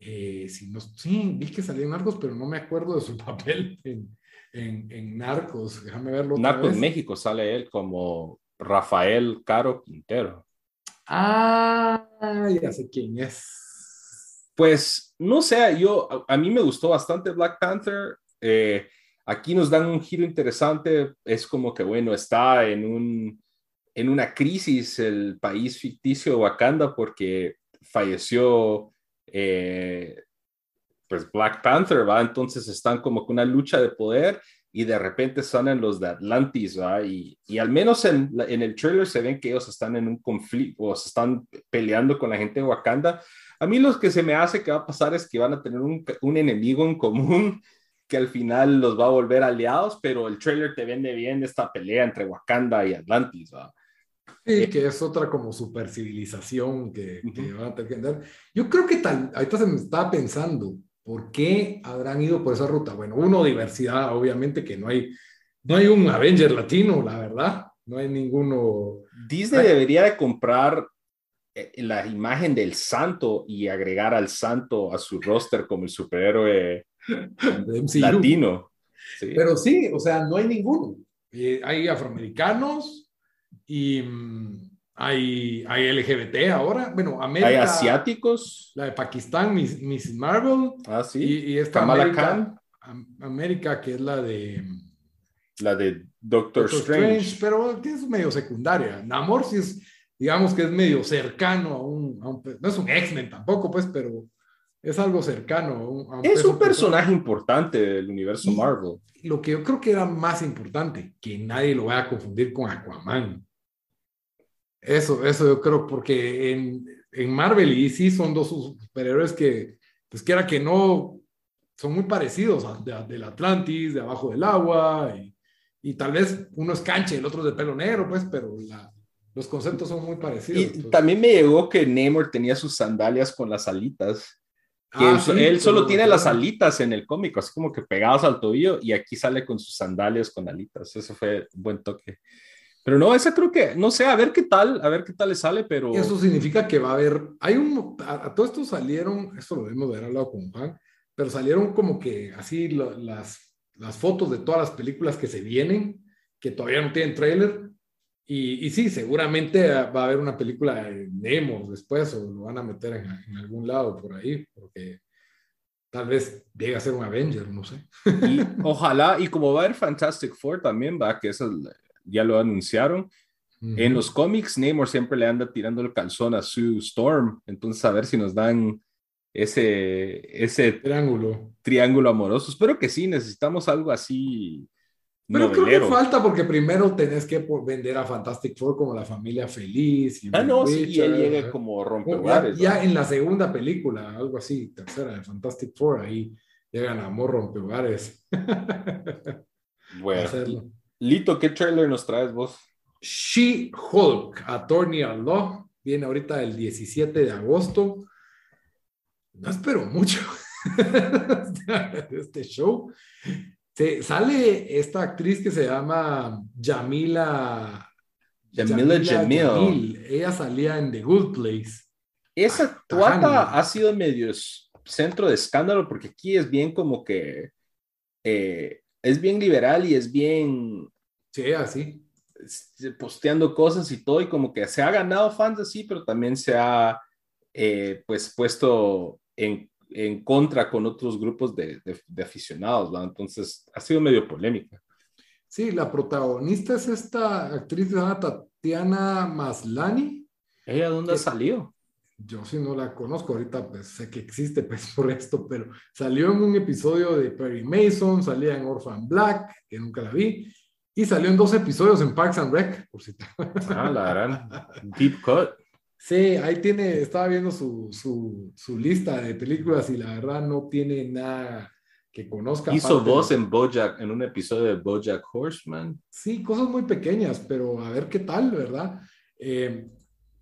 Eh, sí, no, sí, vi que salía en Narcos, pero no me acuerdo de su [laughs] papel en, en, Narcos. Déjame verlo. Narcos México sale él como Rafael Caro Quintero. Ah, ya sé quién es. Pues no sé, yo a, mí me gustó bastante Black Panther. Eh, aquí nos dan un giro interesante. Es como que, bueno, está en, un, en una crisis el país ficticio de Wakanda porque falleció eh, pues Black Panther, ¿va? Entonces están como con una lucha de poder y de repente salen los de Atlantis, ¿va? Y, y al menos en, en, el trailer se ven que ellos están en un conflicto o se están peleando con la gente de Wakanda. A mí lo que se me hace que va a pasar es que van a tener un, un enemigo en común [laughs] que al final los va a volver aliados, pero el trailer te vende bien esta pelea entre Wakanda y Atlantis, ¿va? Sí, que es otra como super civilización que, que van a tener que. Yo creo que tal, ahorita se me estaba pensando, ¿Por qué habrán ido por esa ruta? Bueno, uno, diversidad, obviamente que no hay, no hay un Avenger latino, la verdad. No hay ninguno. Disney debería de comprar eh, la imagen del santo y agregar al santo a su roster como el superhéroe latino. Pero sí, o sea, no hay ninguno. Eh, hay afroamericanos y mm, hay, hay LGBT ahora. Bueno, América. Hay asiáticos. La de Pakistán, Miss, Miss Marvel. Ah, sí. Y, esta América, América, que es la de. La de Doctor, Strange. Pero es medio secundaria. Namor sí es, digamos que es medio cercano a un. no es un X-Men tampoco, pues, pero es algo cercano. es un personaje importante del universo Marvel. Lo que yo creo que era más importante, que nadie lo vaya a confundir con Aquaman. Eso, eso yo creo, porque en, en Marvel y sí son dos superhéroes que, pues quiera que no, son muy parecidos a, del Atlantis, de abajo del agua, y, y, tal vez uno es canche, el otro es de pelo negro, pues, pero la, los conceptos son muy parecidos. Y también me llegó que Namor tenía sus sandalias con las alitas. Que ah, él, solo tiene las alitas en el cómic, así como que pegadas al tobillo, y aquí sale con sus sandalias con alitas. Eso fue un buen toque. Pero no, esa creo que, no sé, a ver qué tal, a ver qué tal le sale, pero... Eso significa que va a haber, hay un, a, todo esto salieron, esto lo debemos de haber hablado con Juan, pero salieron como que así las, las fotos de todas las películas que se vienen, que todavía no tienen trailer, y, y sí, seguramente va a haber una película de Nemo después, o lo van a meter en, en algún lado por ahí, porque tal vez llegue a ser un Avenger, no sé. Y ojalá, y como va a haber Fantastic Four también, va, que es el, ya lo anunciaron. En los cómics, Namor siempre le anda tirando el calzón a Sue Storm, entonces a ver si nos dan ese, ese triángulo. triángulo amoroso. Espero que sí, necesitamos algo así. Pero creo que falta porque primero tenés que vender a Fantastic Four como la familia feliz. ah, no, sí, y él llega como rompehogares. Ya, ya, en la segunda película, algo así, tercera de Fantastic Four, ahí llegan amor rompehogares. [laughs] bueno, Lito, ¿qué trailer nos traes vos? She-Hulk, Attorney at Law, viene ahorita el 17 de agosto. No espero mucho [laughs] de este show. Se, sale esta actriz que se llama Jamila. Jamila, Jamil. Ella salía en The Good Place. Esa tuata ha sido medio centro de escándalo porque aquí es bien como que eh, es bien liberal y es bien. Sí, así posteando cosas y todo, y como que se ha ganado fans así, pero también se ha eh, pues puesto en, en, contra con otros grupos de, de, aficionados, ¿no? Entonces ha sido medio polémica. Sí, la protagonista es esta actriz llamada Tatiana Maslani. ¿Ella dónde salió? Yo sí no la conozco ahorita, pues sé que existe pues [laughs] por esto, pero salió en un episodio de Perry Mason, salía en Orphan Black, que nunca la vi, y salió en dos episodios en Parks and Rec, por si Ah, la gran Deep Cut. Sí, ahí tiene, estaba viendo su, su, su, lista de películas y la verdad no tiene nada que conozca. Hizo voz en Bojack, en un episodio de Bojack Horseman. Sí, cosas muy pequeñas, pero a ver qué tal, ¿verdad? Eh,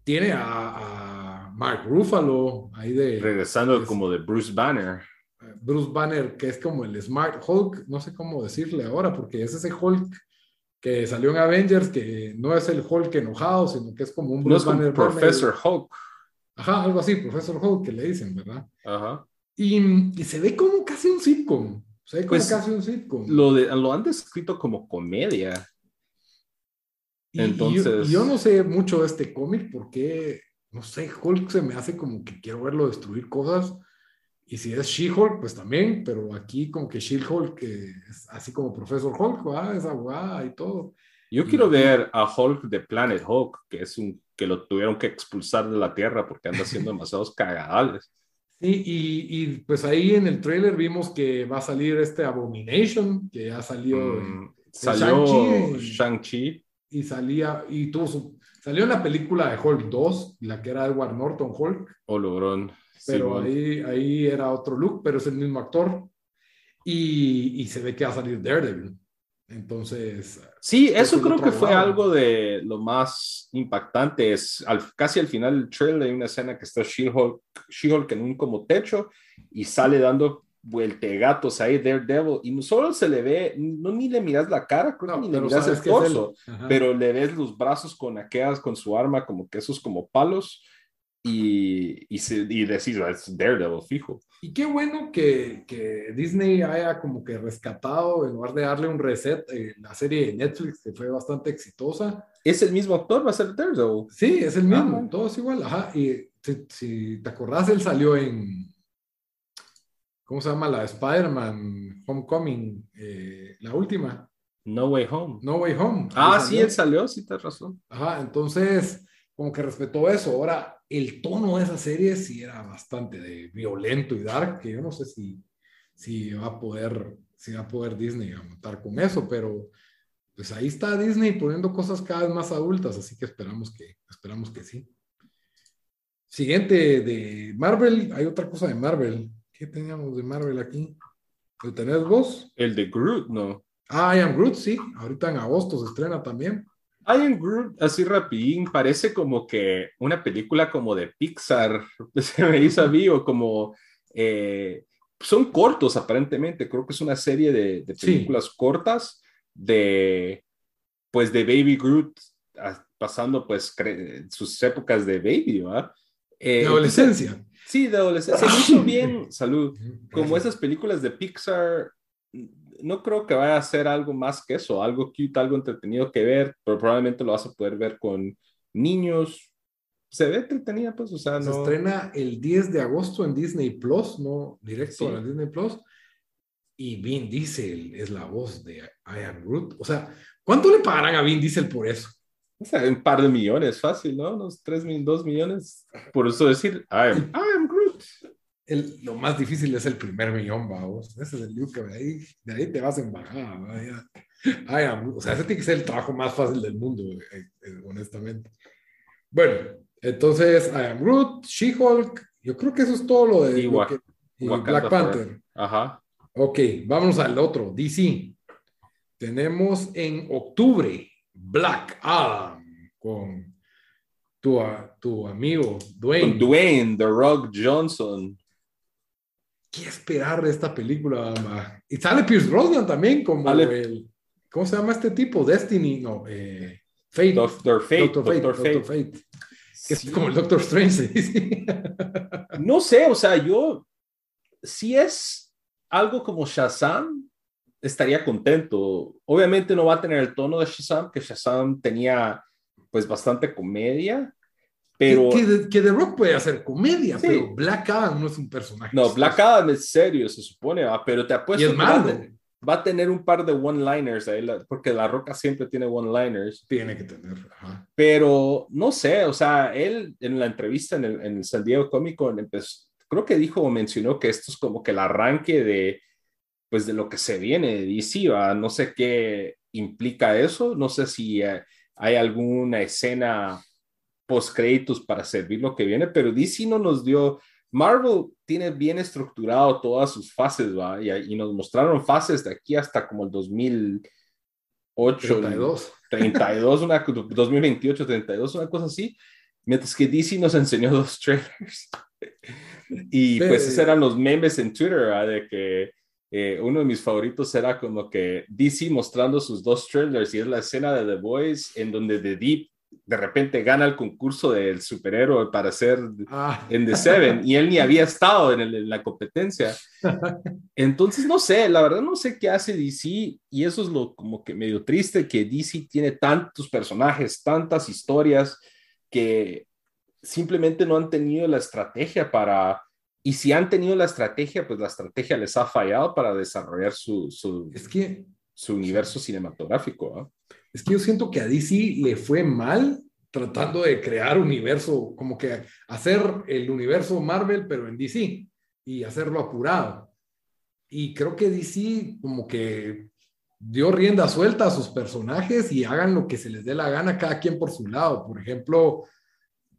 tiene a, a, Mark Ruffalo ahí de... Regresando como de Bruce Banner. Bruce Banner, que es como el Smart Hulk, no sé cómo decirle ahora, porque es ese Hulk que salió en Avengers, que no es el Hulk enojado, sino que es como un Bruce Banner. Professor Hulk. Ajá, algo así, Professor Hulk, que le dicen, ¿verdad? Ajá. Y, y se ve como casi un sitcom. Se ve como pues, casi un sitcom. Lo, de, lo han descrito como comedia. Entonces. yo, no sé mucho de este cómic porque, no sé, Hulk se me hace como que quiero verlo destruir cosas y si es She-Hulk, pues también, pero aquí como que She-Hulk, es así como Profesor Hulk, ¿va? es abogada y todo. Yo quiero ver a Hulk de Planet Hulk, que es un que lo tuvieron que expulsar de la Tierra porque anda haciendo [laughs] demasiados cagadales. Sí, y, y, pues ahí en el trailer vimos que va a salir este Abomination, que ya salió. Mm, salió Shang-Chi. y salía, y tuvo salió en la película de Hulk 2, la que era Edward Norton Hulk. Olobrón pero ahí, ahí era otro look, pero es el mismo actor. Y, y, se ve que va a salir Daredevil. Entonces. Sí, eso creo que fue algo de lo más impactante. Es al, casi al final del trailer hay una escena que está She-Hulk en un como techo y sale dando vueltegatos ahí Daredevil y no solo se le ve, no ni le miras la cara, creo ni le miras el torso, pero le ves los brazos con aquellas, con su arma, como que esos como palos y, y, se, y decir, es Daredevil fijo. Y qué bueno que, que, Disney haya como que rescatado, en lugar de darle un reset, eh, la serie de Netflix, que fue bastante exitosa. ¿Es el mismo actor? ¿Va a ser Daredevil? Sí, es el mismo, ah, todo es igual. Ajá, y si, si, te acordás, él salió en, ¿cómo se llama? La Spider-Man Homecoming, eh, la última. No Way Home. No Way Home. Ah, sí, él salió, sí, tienes razón. Ajá, entonces, como que respetó eso. Ahora, el tono de esa serie sí era bastante de violento y dark, que yo no sé si, si va a poder, si va a poder Disney montar con eso, pero pues ahí está Disney poniendo cosas cada vez más adultas, así que esperamos que, esperamos que sí. Siguiente de Marvel, hay otra cosa de Marvel. ¿Qué teníamos de Marvel aquí? ¿Lo tenés vos? El de Groot, no. Ah, I Am Groot, sí. Ahorita en agosto se estrena también. I Am Groot, así rapidín, parece como que una película como de Pixar, [laughs] se me hizo a mí, o como... Eh, son cortos aparentemente, creo que es una serie de, películas cortas de, pues, de Baby Groot, pasando, pues, sus épocas de Baby, ¿verdad? Eh, de adolescencia. Sí, de adolescencia. Se hizo [laughs] bien, salud, como esas películas de Pixar no creo que vaya a ser algo más que eso, algo cute, algo entretenido que ver, pero probablemente lo vas a poder ver con niños. Se ve entretenida, pues, o sea, Se estrena el 10 de agosto en Disney Plus, no directo a Disney Plus. Y Vin Diesel es la voz de I Am Groot. O sea, ¿cuánto le pagarán a Vin Diesel por eso? O sea, un par de millones, fácil, ¿no? Unos 3 mil, 2 millones. Por eso decir, I am, I am Groot. El, lo más difícil es el primer millón, vamos. Ese es el yuca, de ahí, de ahí te vas en bajada. ¿va? Ya. I am- o sea, ese tiene que ser el trabajo más fácil del mundo, eh, eh, honestamente. Bueno, entonces, I am Groot, She-Hulk, yo creo que eso es todo lo de Y lo que- y Black Panther. Ajá. Ok, vámonos al otro, DC. Tenemos en octubre Black Adam con tu, tu amigo Dwayne. Dwayne, The Rock Johnson. ¿Qué esperar de esta película? ma? Y sale Pierce Brosnan también como Sale- el... ¿Cómo se llama este tipo? Destiny, no, eh, Fate. Doctor Fate. Doctor Fate, Doctor Fate. Doctor Fate. Que Sí. es como el Doctor Strange. [laughs] dice. No sé, o sea, yo, si es algo como Shazam, estaría contento. Obviamente no va a tener el tono de Shazam, que Shazam tenía pues bastante comedia, pero... que, que- que The Rock puede hacer comedia, Sí. pero Black Adam no es un personaje. No, Black Adam es serio, se supone, ¿va? pero te apuesto Y es que va a malo. va a tener un par de one-liners ahí, porque La Roca siempre tiene one-liners. Tiene que tener. ajá. pero no sé, o sea, él en la entrevista en el, en el San Diego Comic Con empezó, creo que dijo o mencionó que esto es como que el arranque de, pues, de lo que se viene de DC, ¿va? no sé qué implica eso, no sé si eh, hay alguna escena post créditos para servir lo que viene, pero DC no nos dio, Marvel tiene bien estructurado todas sus fases, ¿va? Y, y nos mostraron fases de aquí hasta como el 2008, 32. 32, una, 2028, 32, una cosa así. Mientras que DC nos enseñó dos trailers. [laughs] Y pues esos eran los memes en Twitter, de que eh, uno de mis favoritos era como que DC mostrando sus dos trailers y es la escena de The Boys en donde The Deep de repente gana el concurso del superhéroe para ser Ah, en The Seven y él ni había estado en, el- en la competencia. Entonces, no sé, la verdad no sé qué hace DC y eso es lo como que medio triste que DC tiene tantos personajes, tantas historias que simplemente no han tenido la estrategia para, y si han tenido la estrategia, pues la estrategia les ha fallado para desarrollar su, su, es que su universo cinematográfico. Es que yo siento que a DC le fue mal tratando de crear universo, como que hacer el universo Marvel, pero en DC y hacerlo apurado. Y creo que DC como que dio rienda suelta a sus personajes y hagan lo que se les dé la gana, cada quien por su lado. Por ejemplo,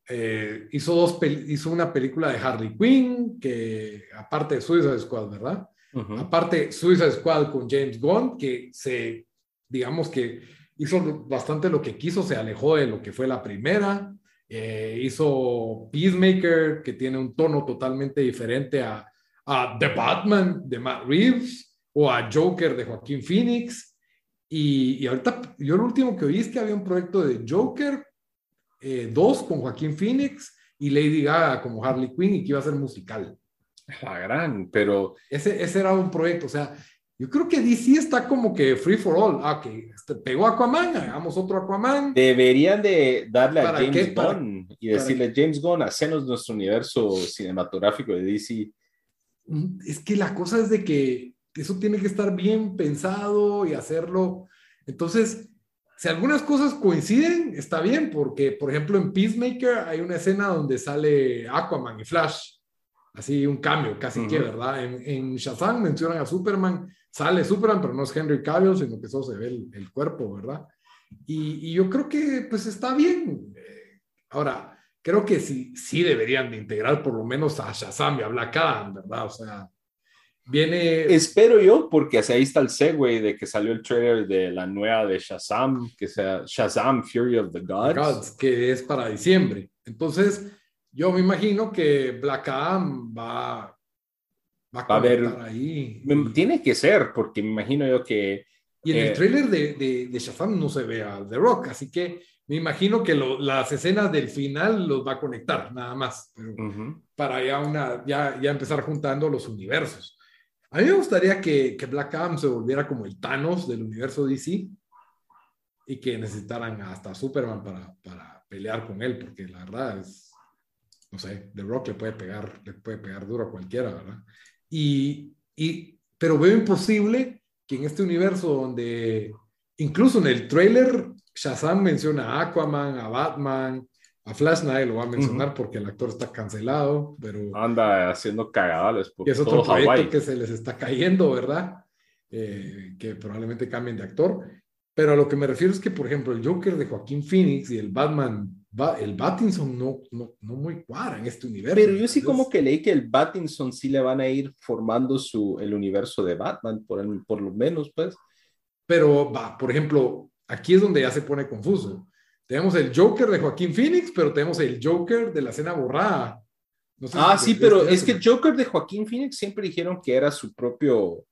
eh, hizo, dos hizo una película de Harley Quinn, que aparte de Suicide Squad, ¿verdad? Ujú. Aparte, Suicide Squad con James Gunn, que se, digamos que hizo bastante lo que quiso, se alejó de lo que fue la primera. Eh, hizo Peacemaker, que tiene un tono totalmente diferente a, a The Batman de Matt Reeves o a Joker de Joaquín Phoenix. Y, y ahorita, yo lo último que oí es que había un proyecto de Joker 2 con Joaquín Phoenix y Lady Gaga como Harley Quinn y que iba a ser musical. La gran, pero Ese, ese era un proyecto, o sea, yo creo que DC está como que free for all. Ah, que este, pegó Aquaman, hagamos otro Aquaman. Deberían de darle a ¿Para James qué? Para- Gunn y para- decirle, James Gunn, hacenos nuestro universo cinematográfico de DC. Mm, Es que la cosa es de que eso tiene que estar bien pensado y hacerlo. Entonces, si algunas cosas coinciden, está bien, porque, por ejemplo, en Peacemaker hay una escena donde sale Aquaman y Flash. Así un cambio, casi que, Ujú. ¿verdad? En, en Shazam mencionan a Superman, sale Superman, pero no es Henry Cavill, sino que solo se ve el, el cuerpo, ¿verdad? Y, y yo creo que, pues, está bien. Ahora, creo que sí, sí deberían de integrar por lo menos a Shazam y a Black Adam, ¿verdad? O sea, viene... Espero yo, porque ahí está el segue de que salió el trailer de la nueva de Shazam, que sea Shazam Fury of the Gods. Gods, que es para diciembre. Entonces, yo me imagino que Black Adam va, va a, Va a haber- conectar ahí. Me- Tiene que ser, porque me imagino yo que Y en eh, el tráiler de, de, de Shazam no se ve a The Rock, así que me imagino que lo- las escenas del final los va a conectar, nada más. Pero ujú, para ya, una, ya, ya empezar juntando los universos. A mí me gustaría que, que Black Adam se volviera como el Thanos del universo DC y que necesitaran hasta Superman para, para pelear con él, porque la verdad es, no sé, The Rock le puede pegar, le puede pegar duro a cualquiera, ¿verdad? Y, y, pero veo imposible que en este universo donde incluso en el trailer, Shazam menciona a Aquaman, a Batman, a Flash nadie lo va a mencionar porque el actor está cancelado, pero... Anda haciendo cagadas por es otro proyecto que se les está cayendo, ¿verdad? Eh, que probablemente cambien de actor. Pero a lo que me refiero es que, por ejemplo, el Joker de Joaquín Phoenix y el Batman, el Battinson no, no, no muy cuadran en este universo. Pero yo sí como que leí que el Battinson sí le van a ir formando su, el universo de Batman, por, por lo menos, pues. Pero, va, por ejemplo, aquí es donde ya se pone confuso tenemos el Joker de Joaquín Phoenix, pero tenemos el Joker de la escena borrada. ah, sí, pero es que Joker de Joaquín Phoenix siempre dijeron que era su propio,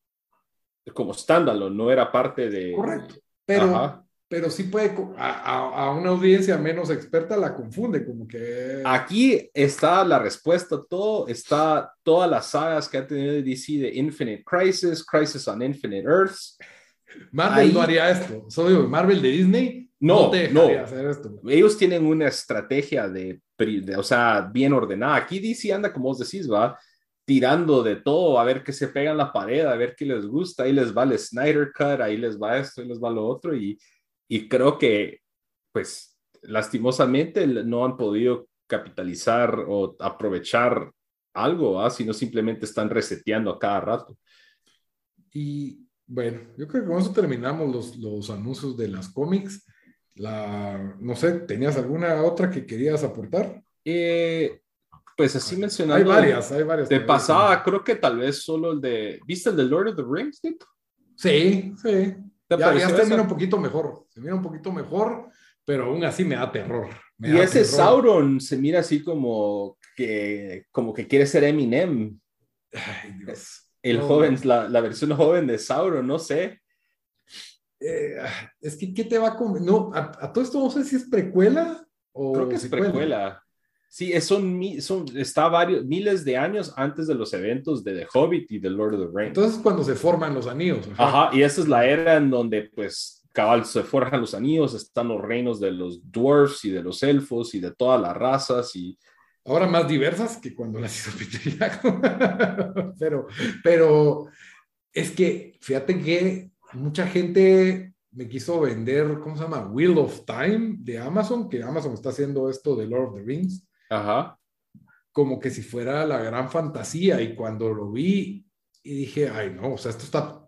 como estándalo, no era parte de... Correcto, pero, pero sí puede, a, a, una audiencia menos experta la confunde, como que... Aquí está la respuesta, todo, está todas las sagas que ha tenido DC de Infinite Crisis, Crisis on Infinite Earths. Marvel no haría esto, solo Marvel de Disney no, no. Ellos tienen una estrategia de, o sea, bien ordenada. Aquí DC anda, como vos decís, va tirando de todo, a ver qué se pega en la pared, a ver qué les gusta. Ahí les va el Snyder Cut, ahí les va esto, ahí les va lo otro. Y, y creo que, pues, lastimosamente no han podido capitalizar o aprovechar algo, sino simplemente están reseteando a cada rato. Y bueno, yo creo que con eso terminamos los, los anuncios de las cómics. La, no sé, ¿tenías alguna otra que querías aportar? Eh, pues así mencionando. Hay varias, hay varias. De pasada, creo que tal vez solo el de. ¿Viste el de Lord of the Rings, Sí, sí. Ya, ya se mira un poquito mejor. Se mira un poquito mejor, pero aún así me da terror. y ese Sauron se mira así como que, como que quiere ser Eminem. Ay, Dios. El joven, la, la versión joven de Sauron, no sé. Eh, es que, ¿qué te va a comer? No, a, todo esto no sé si es precuela o. Creo que es precuela. Sí, son, son, está varios, miles de años antes de los eventos de The Hobbit y The Lord of the Rings. Entonces, cuando se forman los anillos. Ajá, y esa es la era en donde, pues, cabal, se forjan los anillos, están los reinos de los dwarfs y de los elfos y de todas las razas y. Ahora más diversas que cuando las hizo [laughs] Peter pero, pero es que, fíjate que mucha gente me quiso vender, ¿cómo se llama? Wheel of Time de Amazon, que Amazon está haciendo esto de Lord of the Rings. Ajá. Como que si fuera la gran fantasía. Y cuando lo vi y dije, ay, no, o sea, esto está.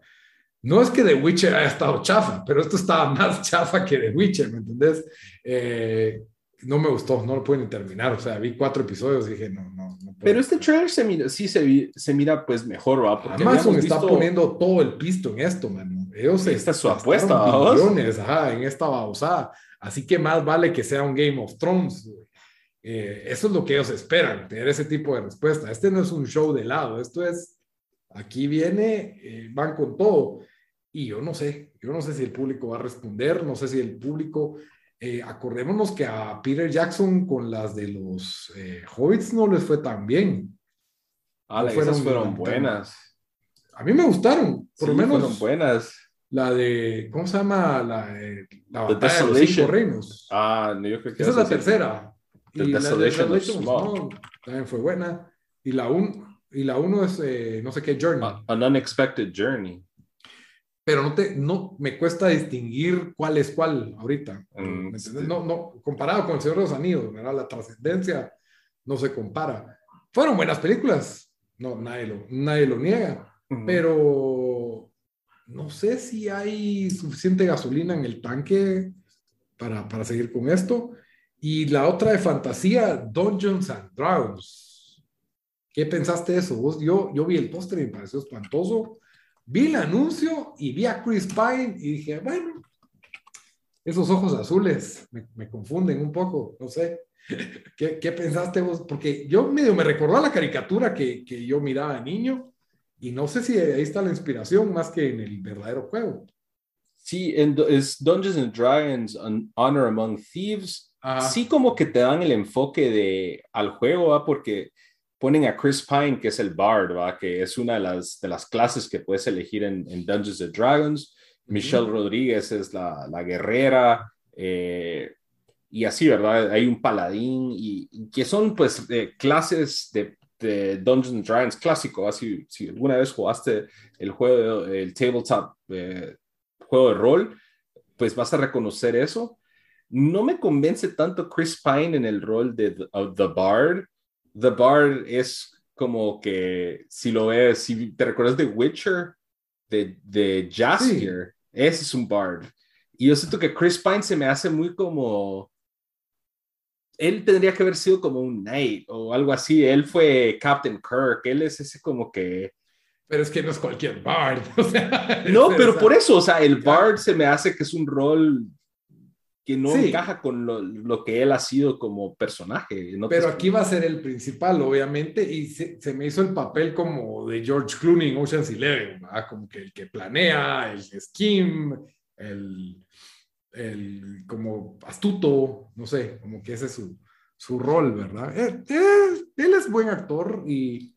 No es que The Witcher haya estado chafa, pero esto estaba más chafa que The Witcher, ¿me entendés? Eh, no me gustó, no lo pueden terminar. O sea, vi cuatro episodios y dije, no, no. no Pero este trailer se mira, sí se, se mira pues mejor, ¿va? Porque Amazon está poniendo todo el pisto en esto, mano. Ellos Esta es su apuesta, millones, ajá, en esta babosada. Así que más vale que sea un Game of Thrones. Eh, eso es lo que ellos esperan, tener ese tipo de respuesta. Este no es un show de lado, esto es, aquí viene, eh, van con todo. Y yo no sé, yo no sé si el público va a responder, no sé si el público eh, acordémonos que a Peter Jackson con las de los eh, Hobbits no les fue tan bien. Ah, fueron, fueron buenas. A mí me gustaron, por lo menos. Fueron buenas. La de, ¿cómo se llama? La, eh, la batalla de los cinco reinos. Ah, no, yo creo que esa es la tercera. The y Desolation la de también fue buena. Y la, un, y la uno es, eh, no sé qué, Journey. An Unexpected Journey pero no, te, no me cuesta distinguir cuál es cuál ahorita. Mm, no, no, comparado con El Señor de los Anillos, ¿verdad? la trascendencia no se compara. Fueron buenas películas, no, nadie lo, nadie lo niega, pero no sé si hay suficiente gasolina en el tanque para, para seguir con esto. Y la otra de fantasía, Dungeons and Dragons. ¿Qué pensaste eso? ¿Vos? Yo, yo vi el póster y me pareció espantoso Vi el anuncio y vi a Chris Pine y dije, bueno, esos ojos azules me, confunden un poco, no sé. [laughs] ¿Qué, ¿Qué, pensaste vos? Porque yo medio me recordó a la caricatura que, que, yo miraba de niño y no sé si ahí está la inspiración más que en el verdadero juego. Sí, en, es Dungeons and Dragons, Honor Among Thieves. Sí como que te dan el enfoque de, al juego, porque ponen a Chris Pine, que es el Bard, ¿va? que es una de las, de las clases que puedes elegir en, Dungeons and Dragons. Michelle Rodríguez es la, la guerrera. Eh, y así, ¿verdad? Hay un paladín y, que son pues clases de, de, Dungeons and Dragons clásico. Así, si alguna vez jugaste el juego, el tabletop, eh, juego de rol, pues vas a reconocer eso. No me convence tanto Chris Pine en el rol de The, Bard. The Bard es como que, si lo ves, si te recuerdas de Witcher, de, de Jaskier, ese es un Bard. Y yo siento que Chris Pine se me hace muy como... Él tendría que haber sido como un knight o algo así. Él fue Captain Kirk. Él es ese como que pero es que no es cualquier Bard. [laughs] no, pero por eso, o sea, el Bard se me hace que es un rol que no encaja con lo, que él ha sido como personaje. pero aquí va a ser el principal, obviamente, y se, me hizo el papel como de George Clooney en Ocean's Eleven, como que el que planea, el scheme, el, el como astuto, no sé, como que ese es su, su rol, ¿verdad? él, él es buen actor y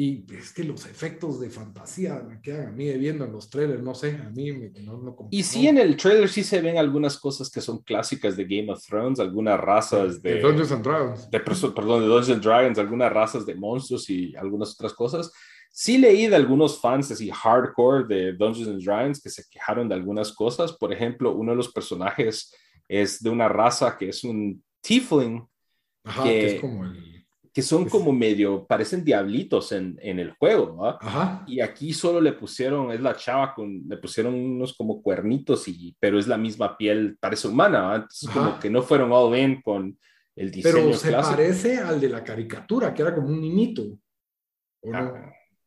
y es que los efectos de fantasía me quedan a mí viendo en los trailers, no sé, a mí me, no, no, Y sí, en el trailer sí se ven algunas cosas que son clásicas de Game of Thrones, algunas razas de... de Dungeons and Dragons. De, perdón, de Dungeons and Dragons, algunas razas de monstruos y algunas otras cosas. Sí leí de algunos fans así hardcore de Dungeons and Dragons que se quejaron de algunas cosas. Por ejemplo, uno de los personajes es de una raza que es un tiefling. Ajá, que es como el que son como medio, parecen diablitos en, en el juego, ¿no? Ajá. Y aquí solo le pusieron, es la chava con, le pusieron unos como cuernitos, y, pero es la misma piel, parece humana, ¿no? Entonces como que no fueron all in con el diseño Pero se parece al de la caricatura, que era como un niñito, ¿o no?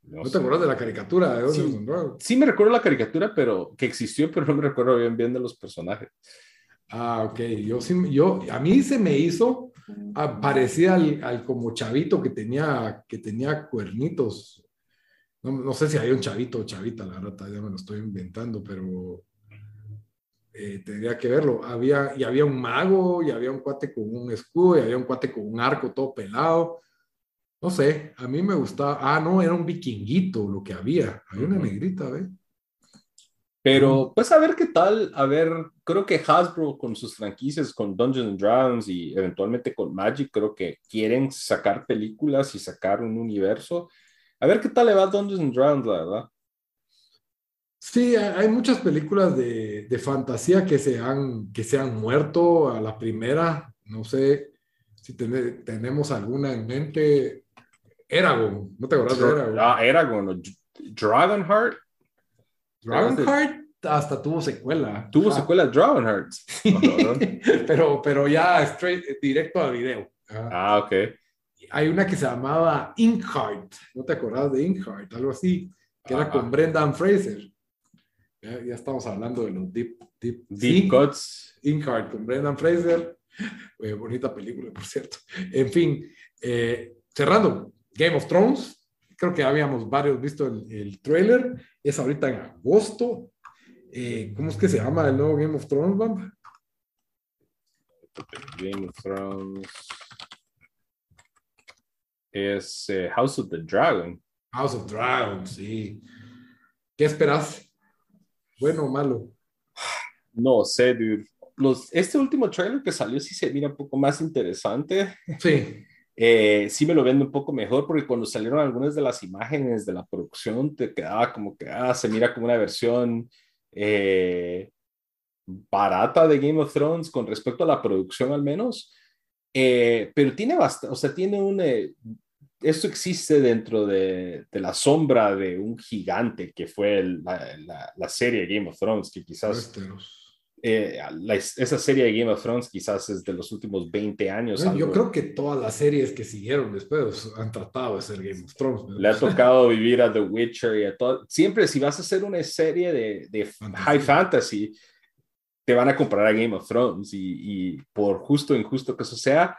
No, te acuerdas de la caricatura? De sí, sí, me recuerdo la caricatura, pero que existió, pero no me recuerdo bien bien de los personajes. Ah, ok. Yo sí, yo, a mí se me hizo Ah, parecía al, como chavito que tenía, que tenía cuernitos. No, sé si hay un chavito o chavita, la verdad, ya me lo estoy inventando, pero eh, tendría que verlo. Había, y había un mago, y había un cuate con un escudo, y había un cuate con un arco todo pelado. No sé, a mí me gustaba. Ah, no, era un vikinguito lo que había. Había una negrita, ¿ves? Pero pues a ver qué tal, a ver, creo que Hasbro con sus franquicias, con Dungeons and Dragons y eventualmente con Magic, creo que quieren sacar películas y sacar un universo. A ver qué tal le va a Dungeons and Dragons, la verdad. Sí, hay muchas películas de, de fantasía que se, han, que se han muerto a la primera. No sé si tenemos alguna en mente. Eragon, ¿no te acuerdas de Eragon? Ah, Eragon, Dragonheart. Dragonheart hasta tuvo secuela. Tuvo secuela Dragonheart. [laughs] pero, pero ya straight, directo al video. Ah, ok. Hay una que se llamaba Inkheart. ¿No te acordás de Inkheart? Algo así. Que era con Brendan Fraser. Ya, estamos hablando de los Deep, deep, deep Cuts. Inkheart con Brendan Fraser. Eh, bonita película, por cierto. En fin, eh, cerrando, Game of Thrones creo que habíamos varios visto el, el trailer, es ahorita en agosto. Eh, ¿Cómo es que se llama el nuevo Game of Thrones, Bamba? Game of Thrones es eh, House of the Dragon. House of Dragon, sí. ¿Qué esperas? ¿Bueno o malo? No sé, dude. Los, este último trailer que salió sí se mira un poco más interesante. Sí. Eh, sí me lo vende un poco mejor porque cuando salieron algunas de las imágenes de la producción te quedaba como que ah, se mira como una versión eh, barata de Game of Thrones con respecto a la producción al menos, eh, pero tiene bastante, o sea, tiene un... esto existe dentro de, la sombra de un gigante que fue la, serie Game of Thrones, que quizás... Eh, esa serie de Game of Thrones quizás es de los últimos 20 años. Yo creo que todas las series que siguieron después han tratado de ser Game of Thrones. Le ha tocado vivir a The Witcher y a todo. Siempre si vas a hacer una serie de, de high fantasy, te van a comprar a Game of Thrones y, y, por justo o injusto que eso sea,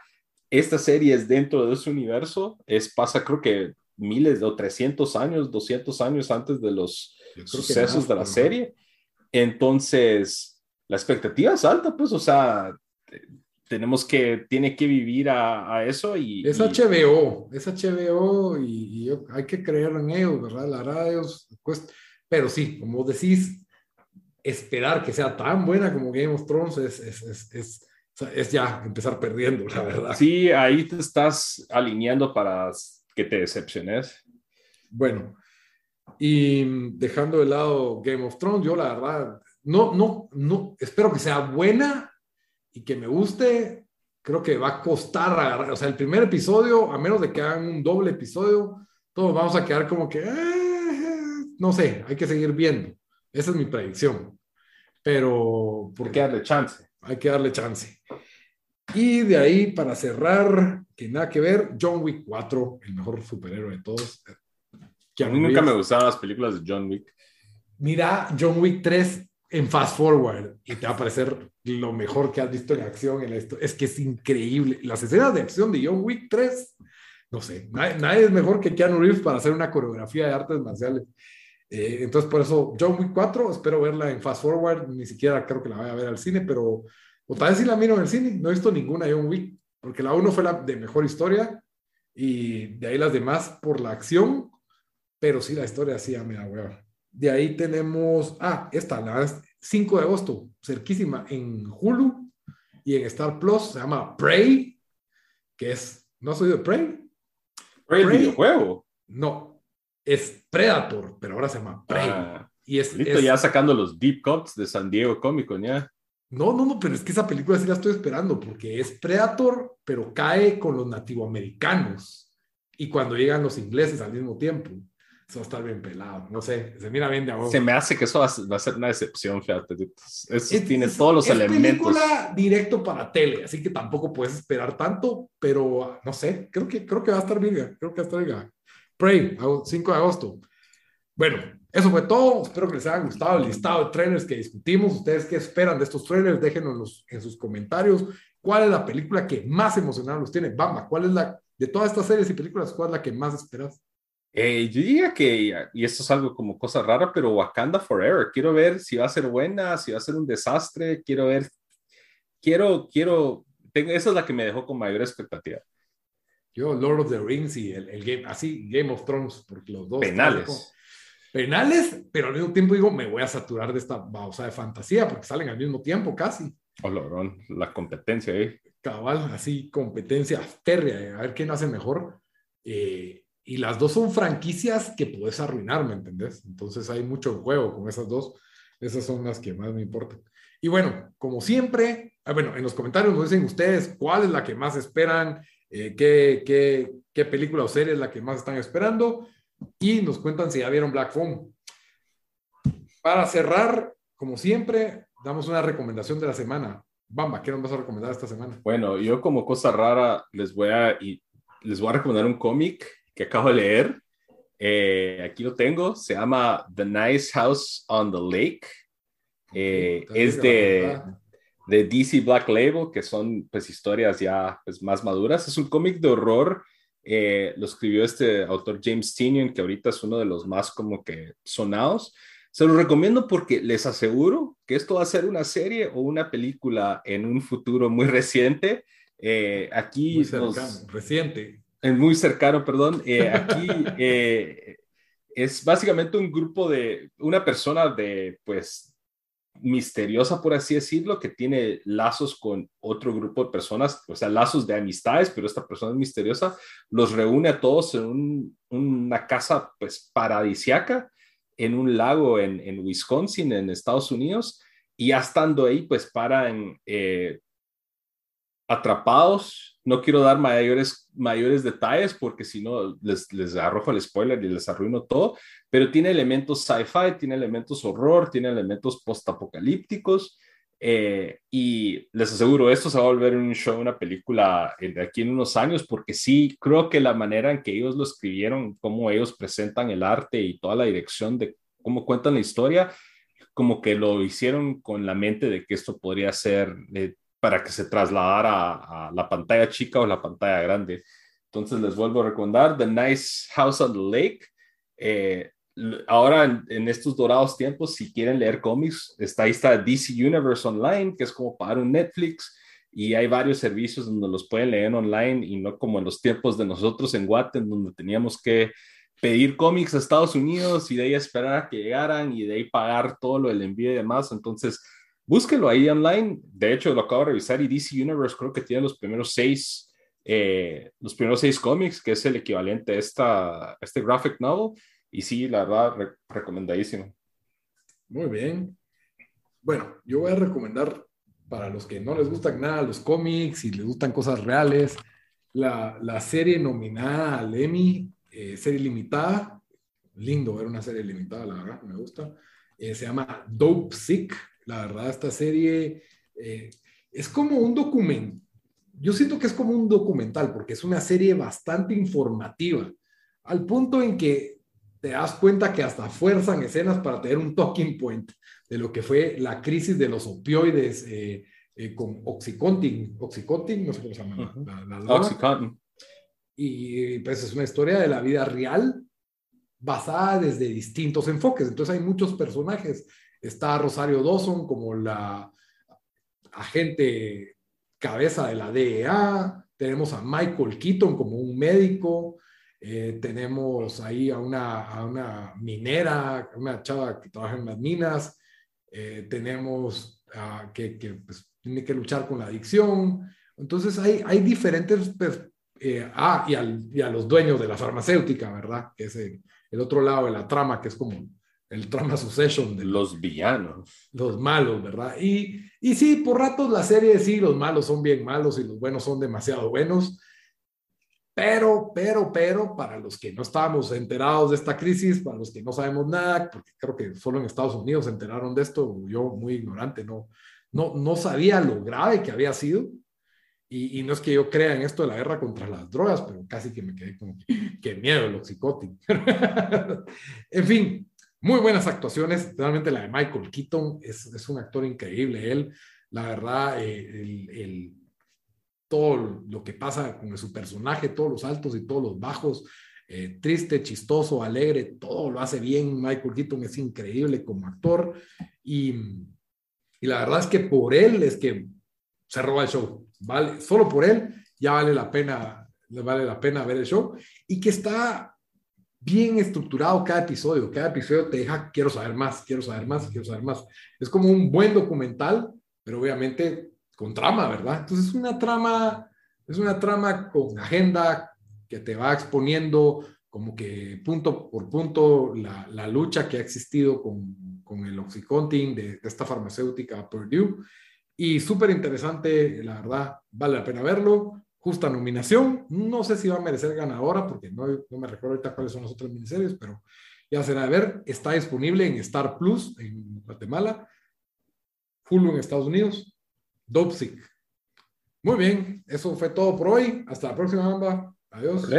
esta serie es dentro de ese universo, es pasa creo que miles o 300 años, 200 años antes de los sucesos de la serie. Entonces la expectativa es alta, pues, o sea, tenemos que, tiene que vivir a, eso y... Es HBO, es HBO y, hay que creer en ellos, ¿verdad? La radio, pues, pero sí, como decís, esperar que sea tan buena como Game of Thrones es, es, es, es ya empezar perdiendo, la verdad. Sí, ahí te estás alineando para que te decepciones. Bueno, y dejando de lado Game of Thrones, yo la verdad no, no, no, espero que sea buena y que me guste. Creo que va a costar agarrar, o sea, el primer episodio, a menos de que hagan un doble episodio, todos vamos a quedar como que, eh, no sé, hay que seguir viendo. Esa es mi predicción. Pero... Hay que darle chance. Hay que darle chance. Y de ahí, para cerrar, que nada que ver, John Wick 4, el mejor superhéroe de todos. a mí nunca me gustaban las películas de John Wick. Mira John Wick 3 en Fast Forward y te va a parecer lo mejor que has visto en acción en esto. Es que es increíble. Las escenas de acción de John Wick 3, no sé, nadie, es mejor que Keanu Reeves para hacer una coreografía de artes marciales. Eh, entonces, por eso, John Wick 4, espero verla en Fast Forward. Ni siquiera creo que la vaya a ver al cine, pero o tal vez sí la miro en el cine. No he visto ninguna John Wick, porque la 1 fue la de mejor historia y de ahí las demás por la acción, pero sí la historia sí ya me da hueva. De ahí tenemos, ah, esta, la 5 de agosto, cerquísima, en Hulu y en Star Plus, se llama Prey, que es, ¿no has oído de Prey? Prey, el videojuego. No, es Predator, pero ahora se llama Prey. Ah, y es, ya sacando los deep cuts de San Diego Comic Con, ya. No, no, no, pero es que esa película sí la estoy esperando porque es Predator, pero cae con los nativoamericanos y cuando llegan los ingleses al mismo tiempo. Eso va a estar bien pelado, no sé, se mira bien de abajo. Se me hace que eso va a ser una decepción, fíjate. Eso tiene todos los es elementos. película directo para tele, así que tampoco puedes esperar tanto, pero no sé, creo que, creo que va a estar bien, creo que va a estar bien. Prey, 5 de agosto. Bueno, eso fue todo. Espero que les haya gustado el listado de trailers que discutimos. ¿Ustedes qué esperan de estos trailers? Déjenos en sus comentarios. ¿Cuál es la película que más emocionada los tiene? Bamba, ¿cuál es la, de todas estas series y películas, cuál es la que más esperas? Eh, yo diría que, y esto es algo como cosa rara, pero Wakanda Forever. Quiero ver si va a ser buena, si va a ser un desastre. Quiero ver, quiero, quiero, tengo, esa es la que me dejó con mayor expectativa. Yo, Lord of the Rings y el, el Game, así, Game of Thrones, porque los dos. Penales penales, pero al mismo tiempo digo, me voy a saturar de esta bausa de fantasía porque salen al mismo tiempo casi. Oh, la competencia ahí. Cabal, así, competencia férrea, a ver quién hace mejor. Eh, y las dos son franquicias que puedes arruinar, ¿me entendés? Entonces hay mucho juego con esas dos. Esas son las que más me importan. Y bueno, como siempre, ah, bueno, en los comentarios nos dicen ustedes cuál es la que más esperan, eh, qué, qué, qué película o serie es la que más están esperando y nos cuentan si ya vieron Black Phone. Para cerrar, como siempre, damos una recomendación de la semana. Bamba, ¿qué nos vas a recomendar esta semana? Bueno, yo como cosa rara les voy a, y les voy a recomendar un cómic que acabo de leer. Eh, aquí lo tengo, se llama The Nice House on the Lake. Eh, es de, de DC Black Label, que son pues historias ya pues, más maduras. Es un cómic de horror eh, lo escribió este autor James Tinian, que ahorita es uno de los más como que sonados. Se lo recomiendo porque les aseguro que esto va a ser una serie o una película en un futuro muy reciente. Aquí... Muy cercano, reciente. Muy cercano, perdón. Eh, aquí es básicamente un grupo de, una persona de, pues, misteriosa, por así decirlo, que tiene lazos con otro grupo de personas, o sea, lazos de amistades, pero esta persona es misteriosa, los reúne a todos en una casa pues paradisiaca en un lago en, en, Wisconsin, en Estados Unidos, y ya estando ahí, pues paran eh, atrapados. No quiero dar mayores, mayores detalles porque si no les, les arrojo el spoiler y les arruino todo, pero tiene elementos sci-fi, tiene elementos horror, tiene elementos post-apocalípticos. Eh, y les aseguro, esto se va a volver un show, una película de aquí en unos años, porque sí, creo que la manera en que ellos lo escribieron, cómo ellos presentan el arte y toda la dirección de cómo cuentan la historia, como que lo hicieron con la mente de que esto podría ser eh, para que se trasladara a, la pantalla chica o la pantalla grande. Entonces les vuelvo a recomendar The Nice House on the Lake. Eh, ahora en, estos dorados tiempos, si quieren leer cómics, está ahí está DC Universe Online, que es como para un Netflix, y hay varios servicios donde los pueden leer online y no como en los tiempos de nosotros en Watten, donde teníamos que pedir cómics a Estados Unidos y de ahí esperar a que llegaran y de ahí pagar todo lo del envío y demás. Entonces, búsquelo ahí online. De hecho, lo acabo de revisar y DC Universe creo que tiene los primeros seis, eh, los primeros seis cómics, que es el equivalente a, esta, este graphic novel. Y sí, la verdad, recomendadísimo. Muy bien. Bueno, yo voy a recomendar para los que no les gustan nada los cómics y les gustan cosas reales, la, la serie nominada al Emmy, eh, serie limitada. Lindo ver una serie limitada, la verdad, me gusta. Eh, se llama Dope Sick. La verdad, esta serie eh, es como un documento. Yo siento que es como un documental porque es una serie bastante informativa, al punto en que te das cuenta que hasta fuerzan escenas para tener un talking point de lo que fue la crisis de los opioides eh, eh, con Oxycontin, Oxycontin, no sé cómo se llama. Oxycontin. Y pues es una historia de la vida real basada desde distintos enfoques. Entonces hay muchos personajes. Está Rosario Dawson como la agente cabeza de la DEA, tenemos a Michael Keaton como un médico, eh, tenemos ahí a una, a una minera, una chava que trabaja en las minas, eh, tenemos que, pues, tiene que luchar con la adicción. Entonces hay, hay diferentes... Eh, ah, y, al, y, a los dueños de la farmacéutica, ¿verdad? Que es el, el, otro lado de la trama, que es como el trama succession. De los villanos. Los malos, ¿verdad? Y, y sí, por ratos la serie sí, los malos son bien malos y los buenos son demasiado buenos. Pero, pero, pero, para los que no estábamos enterados de esta crisis, para los que no sabemos nada, porque creo que solo en Estados Unidos se enteraron de esto, yo muy ignorante, no, no, no sabía lo grave que había sido. Y, y, no es que yo crea en esto de la guerra contra las drogas, pero casi que me quedé como, qué miedo el oxicotin. [laughs] en fin, muy buenas actuaciones. Realmente la de Michael Keaton es, es un actor increíble. Él, la verdad, eh, el, el todo lo que pasa con su personaje, todos los altos y todos los bajos, eh, triste, chistoso, alegre, todo lo hace bien. Michael Keaton es increíble como actor y, y, la verdad es que por él es que se roba el show, ¿vale? Solo por él ya vale la pena, vale la pena ver el show y que está bien estructurado cada episodio. Cada episodio te deja, quiero saber más, quiero saber más, quiero saber más. Es como un buen documental, pero obviamente con trama, ¿verdad? Entonces es una trama, es una trama con agenda que te va exponiendo como que punto por punto la, la lucha que ha existido con, con el Oxycontin de, de, esta farmacéutica Purdue. Y súper interesante, la verdad, vale la pena verlo. Justa nominación. No sé si va a merecer ganadora, porque no, me recuerdo ahorita cuáles son las otras miniseries, pero ya será de ver. Está disponible en Star Plus en Guatemala, Hulu en Estados Unidos, Dopsic. Muy bien, eso fue todo por hoy. Hasta la próxima, Amba. Adiós.